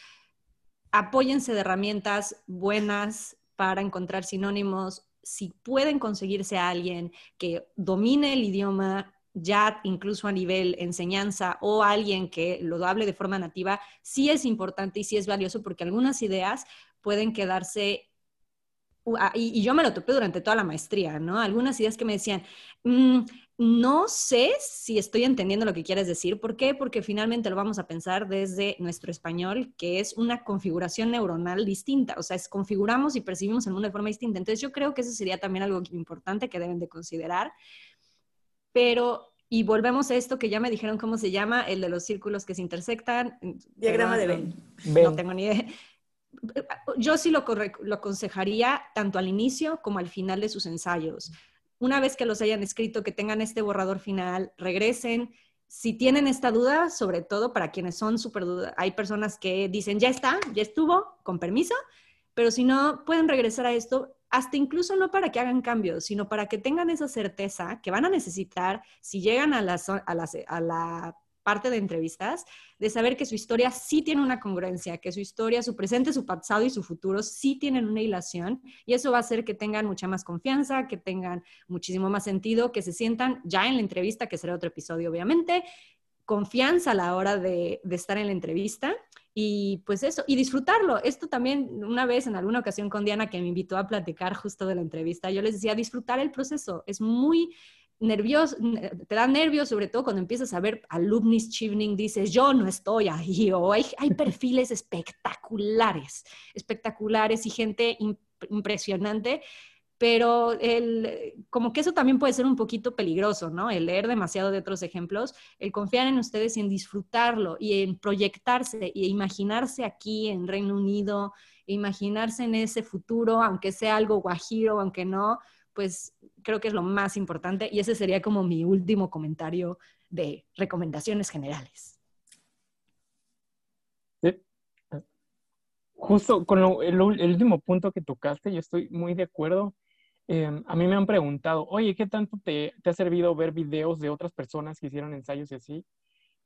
apóyense de herramientas buenas para encontrar sinónimos. Si pueden conseguirse a alguien que domine el idioma, ya incluso a nivel enseñanza o alguien que lo hable de forma nativa, sí es importante y sí es valioso porque algunas ideas pueden quedarse ah, y, yo me lo topé durante toda la maestría, ¿no? Algunas ideas que me decían, mm, no sé si estoy entendiendo lo que quieres decir. ¿Por qué? Porque finalmente lo vamos a pensar desde nuestro español, que es una configuración neuronal distinta. O sea, es configuramos y percibimos el mundo de forma distinta. Entonces, yo creo que eso sería también algo importante que deben de considerar pero, y volvemos a esto que ya me dijeron cómo se llama, el de los círculos que se intersectan. Diagrama de Venn. No tengo ni idea. Yo sí lo, lo aconsejaría tanto al inicio como al final de sus ensayos. Una vez que los hayan escrito, que tengan este borrador final, regresen. Si tienen esta duda, sobre todo para quienes son súper dudas, hay personas que dicen, ya está, ya estuvo, con permiso, pero si no, pueden regresar a esto hasta incluso no para que hagan cambios, sino para que tengan esa certeza que van a necesitar si llegan a la, a la parte de entrevistas, de saber que su historia sí tiene una congruencia, que su historia, su presente, su pasado y su futuro sí tienen una hilación y eso va a hacer que tengan mucha más confianza, que tengan muchísimo más sentido, que se sientan ya en la entrevista, que será otro episodio obviamente, confianza a la hora de, de estar en la entrevista y pues eso, y disfrutarlo. Esto también, una vez en alguna ocasión con Diana que me invitó a platicar justo de la entrevista, yo les decía, disfrutar el proceso. Es muy nervioso, te da nervios, sobre todo cuando empiezas a ver alumnis chivning, dices, yo no estoy ahí, o hay, hay perfiles espectaculares, espectaculares y gente impresionante pero el, como que eso también puede ser un poquito peligroso, ¿no? El leer demasiado de otros ejemplos, el confiar en ustedes y en disfrutarlo y en proyectarse y imaginarse aquí en Reino Unido, imaginarse en ese futuro, aunque sea algo guajiro, aunque no, pues creo que es lo más importante y ese sería como mi último comentario de recomendaciones generales. Justo con el, último punto que tocaste, yo estoy muy de acuerdo. Em, a mí me han preguntado, oye, ¿qué tanto te, ha servido ver videos de otras personas que hicieron ensayos y así?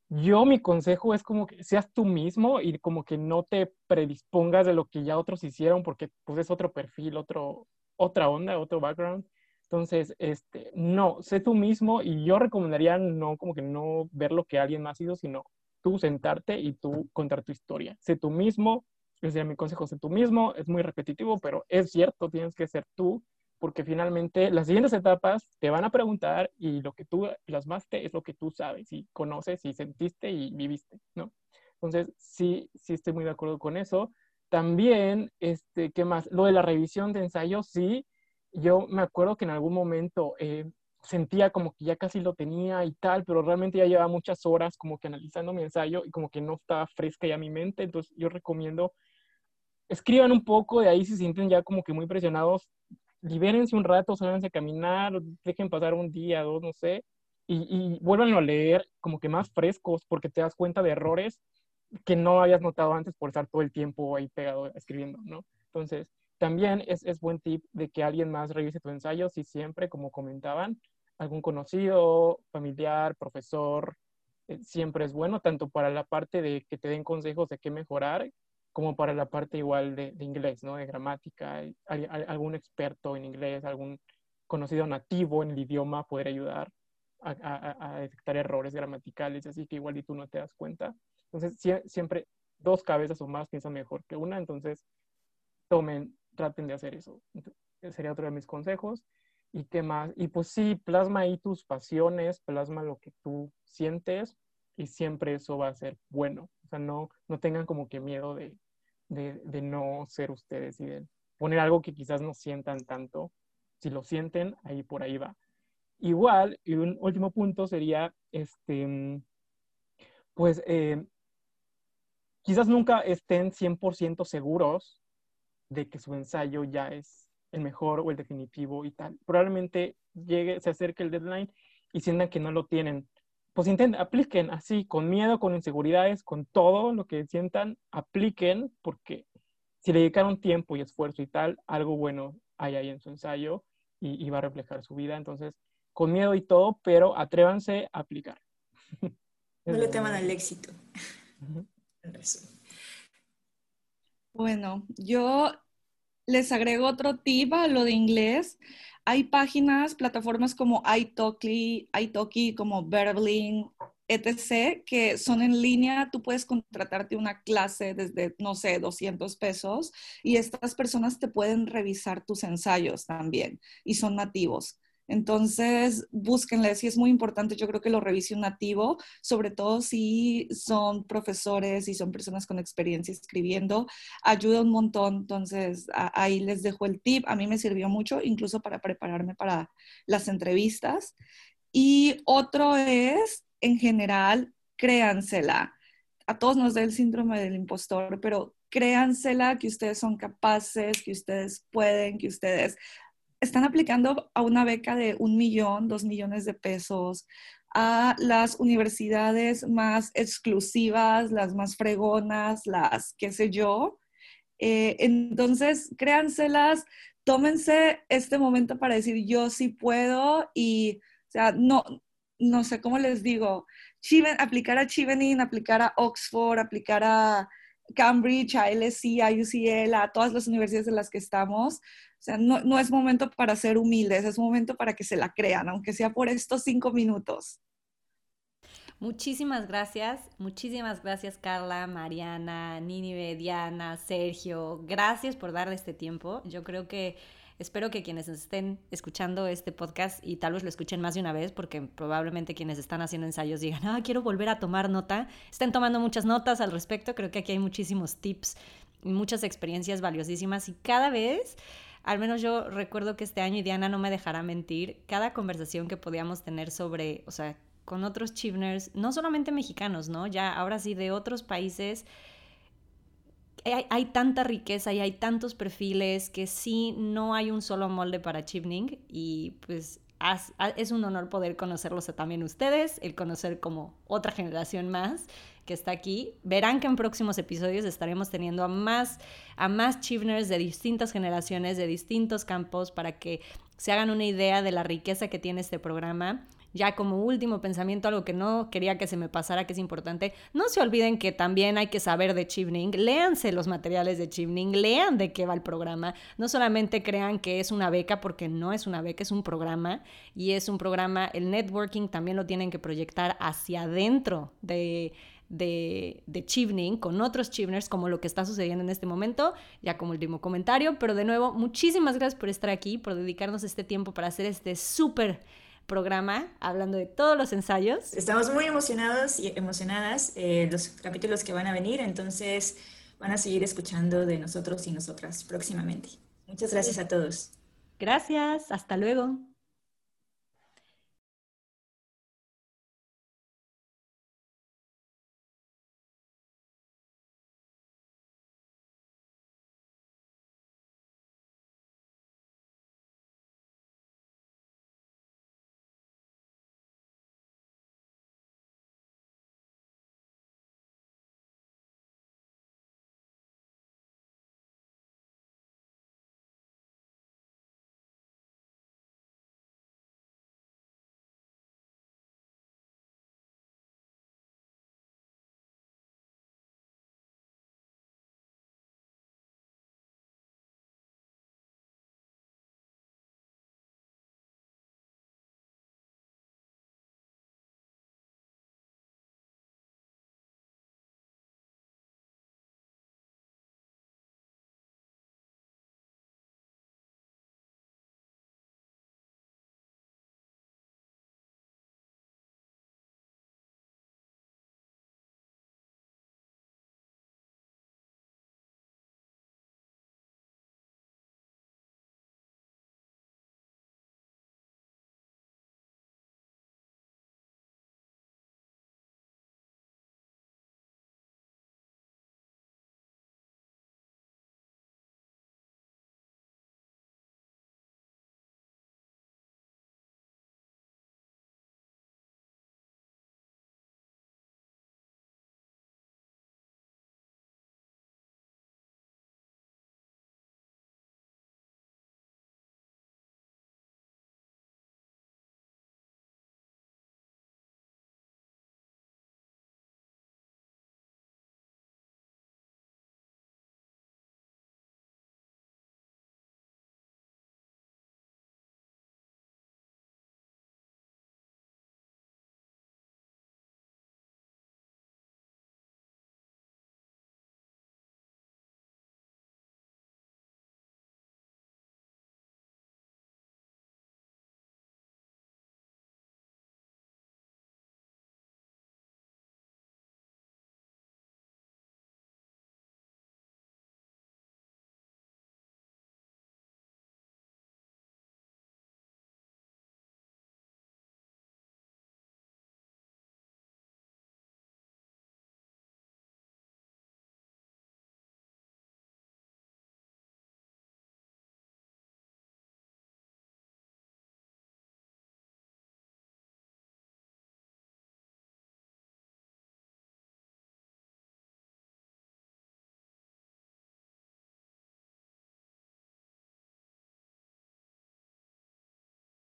Yo mi consejo es como que seas tú mismo y como que no te predispongas de lo que ya otros hicieron porque pues es otro perfil, otro, otra onda, otro background. Entonces, este, no, sé tú mismo y yo recomendaría no como que no ver lo que alguien más hizo, sino tú sentarte y tú contar tu historia. Sé tú mismo, ese sería mi consejo, sé tú mismo, es muy repetitivo, pero es cierto, tienes que ser tú, porque finalmente las siguientes etapas te van a preguntar y lo que tú plasmaste es lo que tú sabes y conoces y sentiste y viviste, ¿no? Entonces, sí, sí estoy muy de acuerdo con eso. También, este, ¿qué más? Lo de la revisión de ensayos, sí, yo me acuerdo que en algún momento eh, sentía como que ya casi lo tenía y tal, pero realmente ya llevaba muchas horas como que analizando mi ensayo y como que no estaba fresca ya mi mente, entonces yo recomiendo, escriban un poco, de ahí si sienten ya como que muy presionados, libérense un rato, salganse a caminar, dejen pasar un día, dos, no sé, y, y vuelvan a leer como que más frescos porque te das cuenta de errores que no habías notado antes por estar todo el tiempo ahí pegado escribiendo, ¿no? Entonces, también es, es, buen tip de que alguien más revise tu ensayo si siempre, como comentaban, algún conocido, familiar, profesor, eh, siempre es bueno, tanto para la parte de que te den consejos de qué mejorar, como para la parte igual de, de inglés, ¿no? De gramática, algún experto en inglés, algún conocido nativo en el idioma poder ayudar a, a, a detectar errores gramaticales, así que igual y tú no te das cuenta. Entonces, siempre dos cabezas o más piensan mejor que una, entonces tomen traten de hacer eso. sería otro de mis consejos. ¿Y qué más? Y pues sí, plasma ahí tus pasiones, plasma lo que tú sientes y siempre eso va a ser bueno. O sea, no, no tengan como que miedo de, de, no ser ustedes y de poner algo que quizás no sientan tanto. Si lo sienten, ahí por ahí va. Igual, y un último punto sería, este, pues, eh, quizás nunca estén 100% seguros de que su ensayo ya es el mejor o el definitivo y tal. Probablemente llegue, se acerque el deadline y sientan que no lo tienen. Pues intenten, apliquen así, con miedo, con inseguridades, con todo lo que sientan, apliquen, porque si le dedicaron tiempo y esfuerzo y tal, algo bueno hay ahí en su ensayo y, va a reflejar su vida. Entonces, con miedo y todo, pero atrévanse a aplicar. No le teman al éxito. Bueno, yo les agrego otro tip a lo de inglés. Hay páginas, plataformas como iTalki, iTalki como Verbling, etc., que son en línea. Tú puedes contratarte una clase desde, no sé, 200 pesos y estas personas te pueden revisar tus ensayos también y son nativos. Entonces, búsquenle, si es muy importante, yo creo que lo revise un nativo, sobre todo si son profesores y son personas con experiencia escribiendo, ayuda un montón. Entonces, ahí les dejo el tip, a mí me sirvió mucho, incluso para prepararme para las entrevistas. Y otro es, en general, créansela. A todos nos da el síndrome del impostor, pero créansela que ustedes son capaces, que ustedes pueden, que ustedes están aplicando a una beca de un millón, dos millones de pesos, a las universidades más exclusivas, las más fregonas, las qué sé yo. Eh, entonces, créanselas, tómense este momento para decir yo sí puedo y, o sea, no, no sé cómo les digo, aplicar a Chevening, aplicar a Oxford, aplicar a Cambridge, a LSE, a UCL, a todas las universidades en las que estamos, o sea, no, no es momento para ser humildes, es momento para que se la crean, aunque sea por estos cinco minutos. Muchísimas gracias, muchísimas gracias Carla, Mariana, Nínive, Diana, Sergio. Gracias por darle este tiempo. Yo creo que espero que quienes estén escuchando este podcast y tal vez lo escuchen más de una vez, porque probablemente quienes están haciendo ensayos digan, ah, quiero volver a tomar nota, estén tomando muchas notas al respecto. Creo que aquí hay muchísimos tips y muchas experiencias valiosísimas y cada vez al menos yo recuerdo que este año, y Diana no me dejará mentir, cada conversación que podíamos tener sobre, o sea, con otros chivners, no solamente mexicanos, ¿no? Ya ahora sí de otros países, hay, tanta riqueza y hay tantos perfiles que sí no hay un solo molde para chivning y pues es un honor poder conocerlos también ustedes, el conocer como otra generación más que está aquí. Verán que en próximos episodios estaremos teniendo a más, a más Chivners de distintas generaciones, de distintos campos, para que se hagan una idea de la riqueza que tiene este programa ya como último pensamiento, algo que no quería que se me pasara, que es importante, no se olviden que también hay que saber de Chivning, léanse los materiales de Chivning, lean de qué va el programa, no solamente crean que es una beca, porque no es una beca, es un programa y es un programa, el networking también lo tienen que proyectar hacia adentro de de, de Chivning con otros Chivners, como lo que está sucediendo en este momento, ya como último comentario. Pero de nuevo, muchísimas gracias por estar aquí, por dedicarnos este tiempo para hacer este súper programa hablando de todos los ensayos. Estamos muy emocionados y emocionadas eh, los capítulos que van a venir, entonces van a seguir escuchando de nosotros y nosotras próximamente. Muchas gracias a todos. Gracias, hasta luego.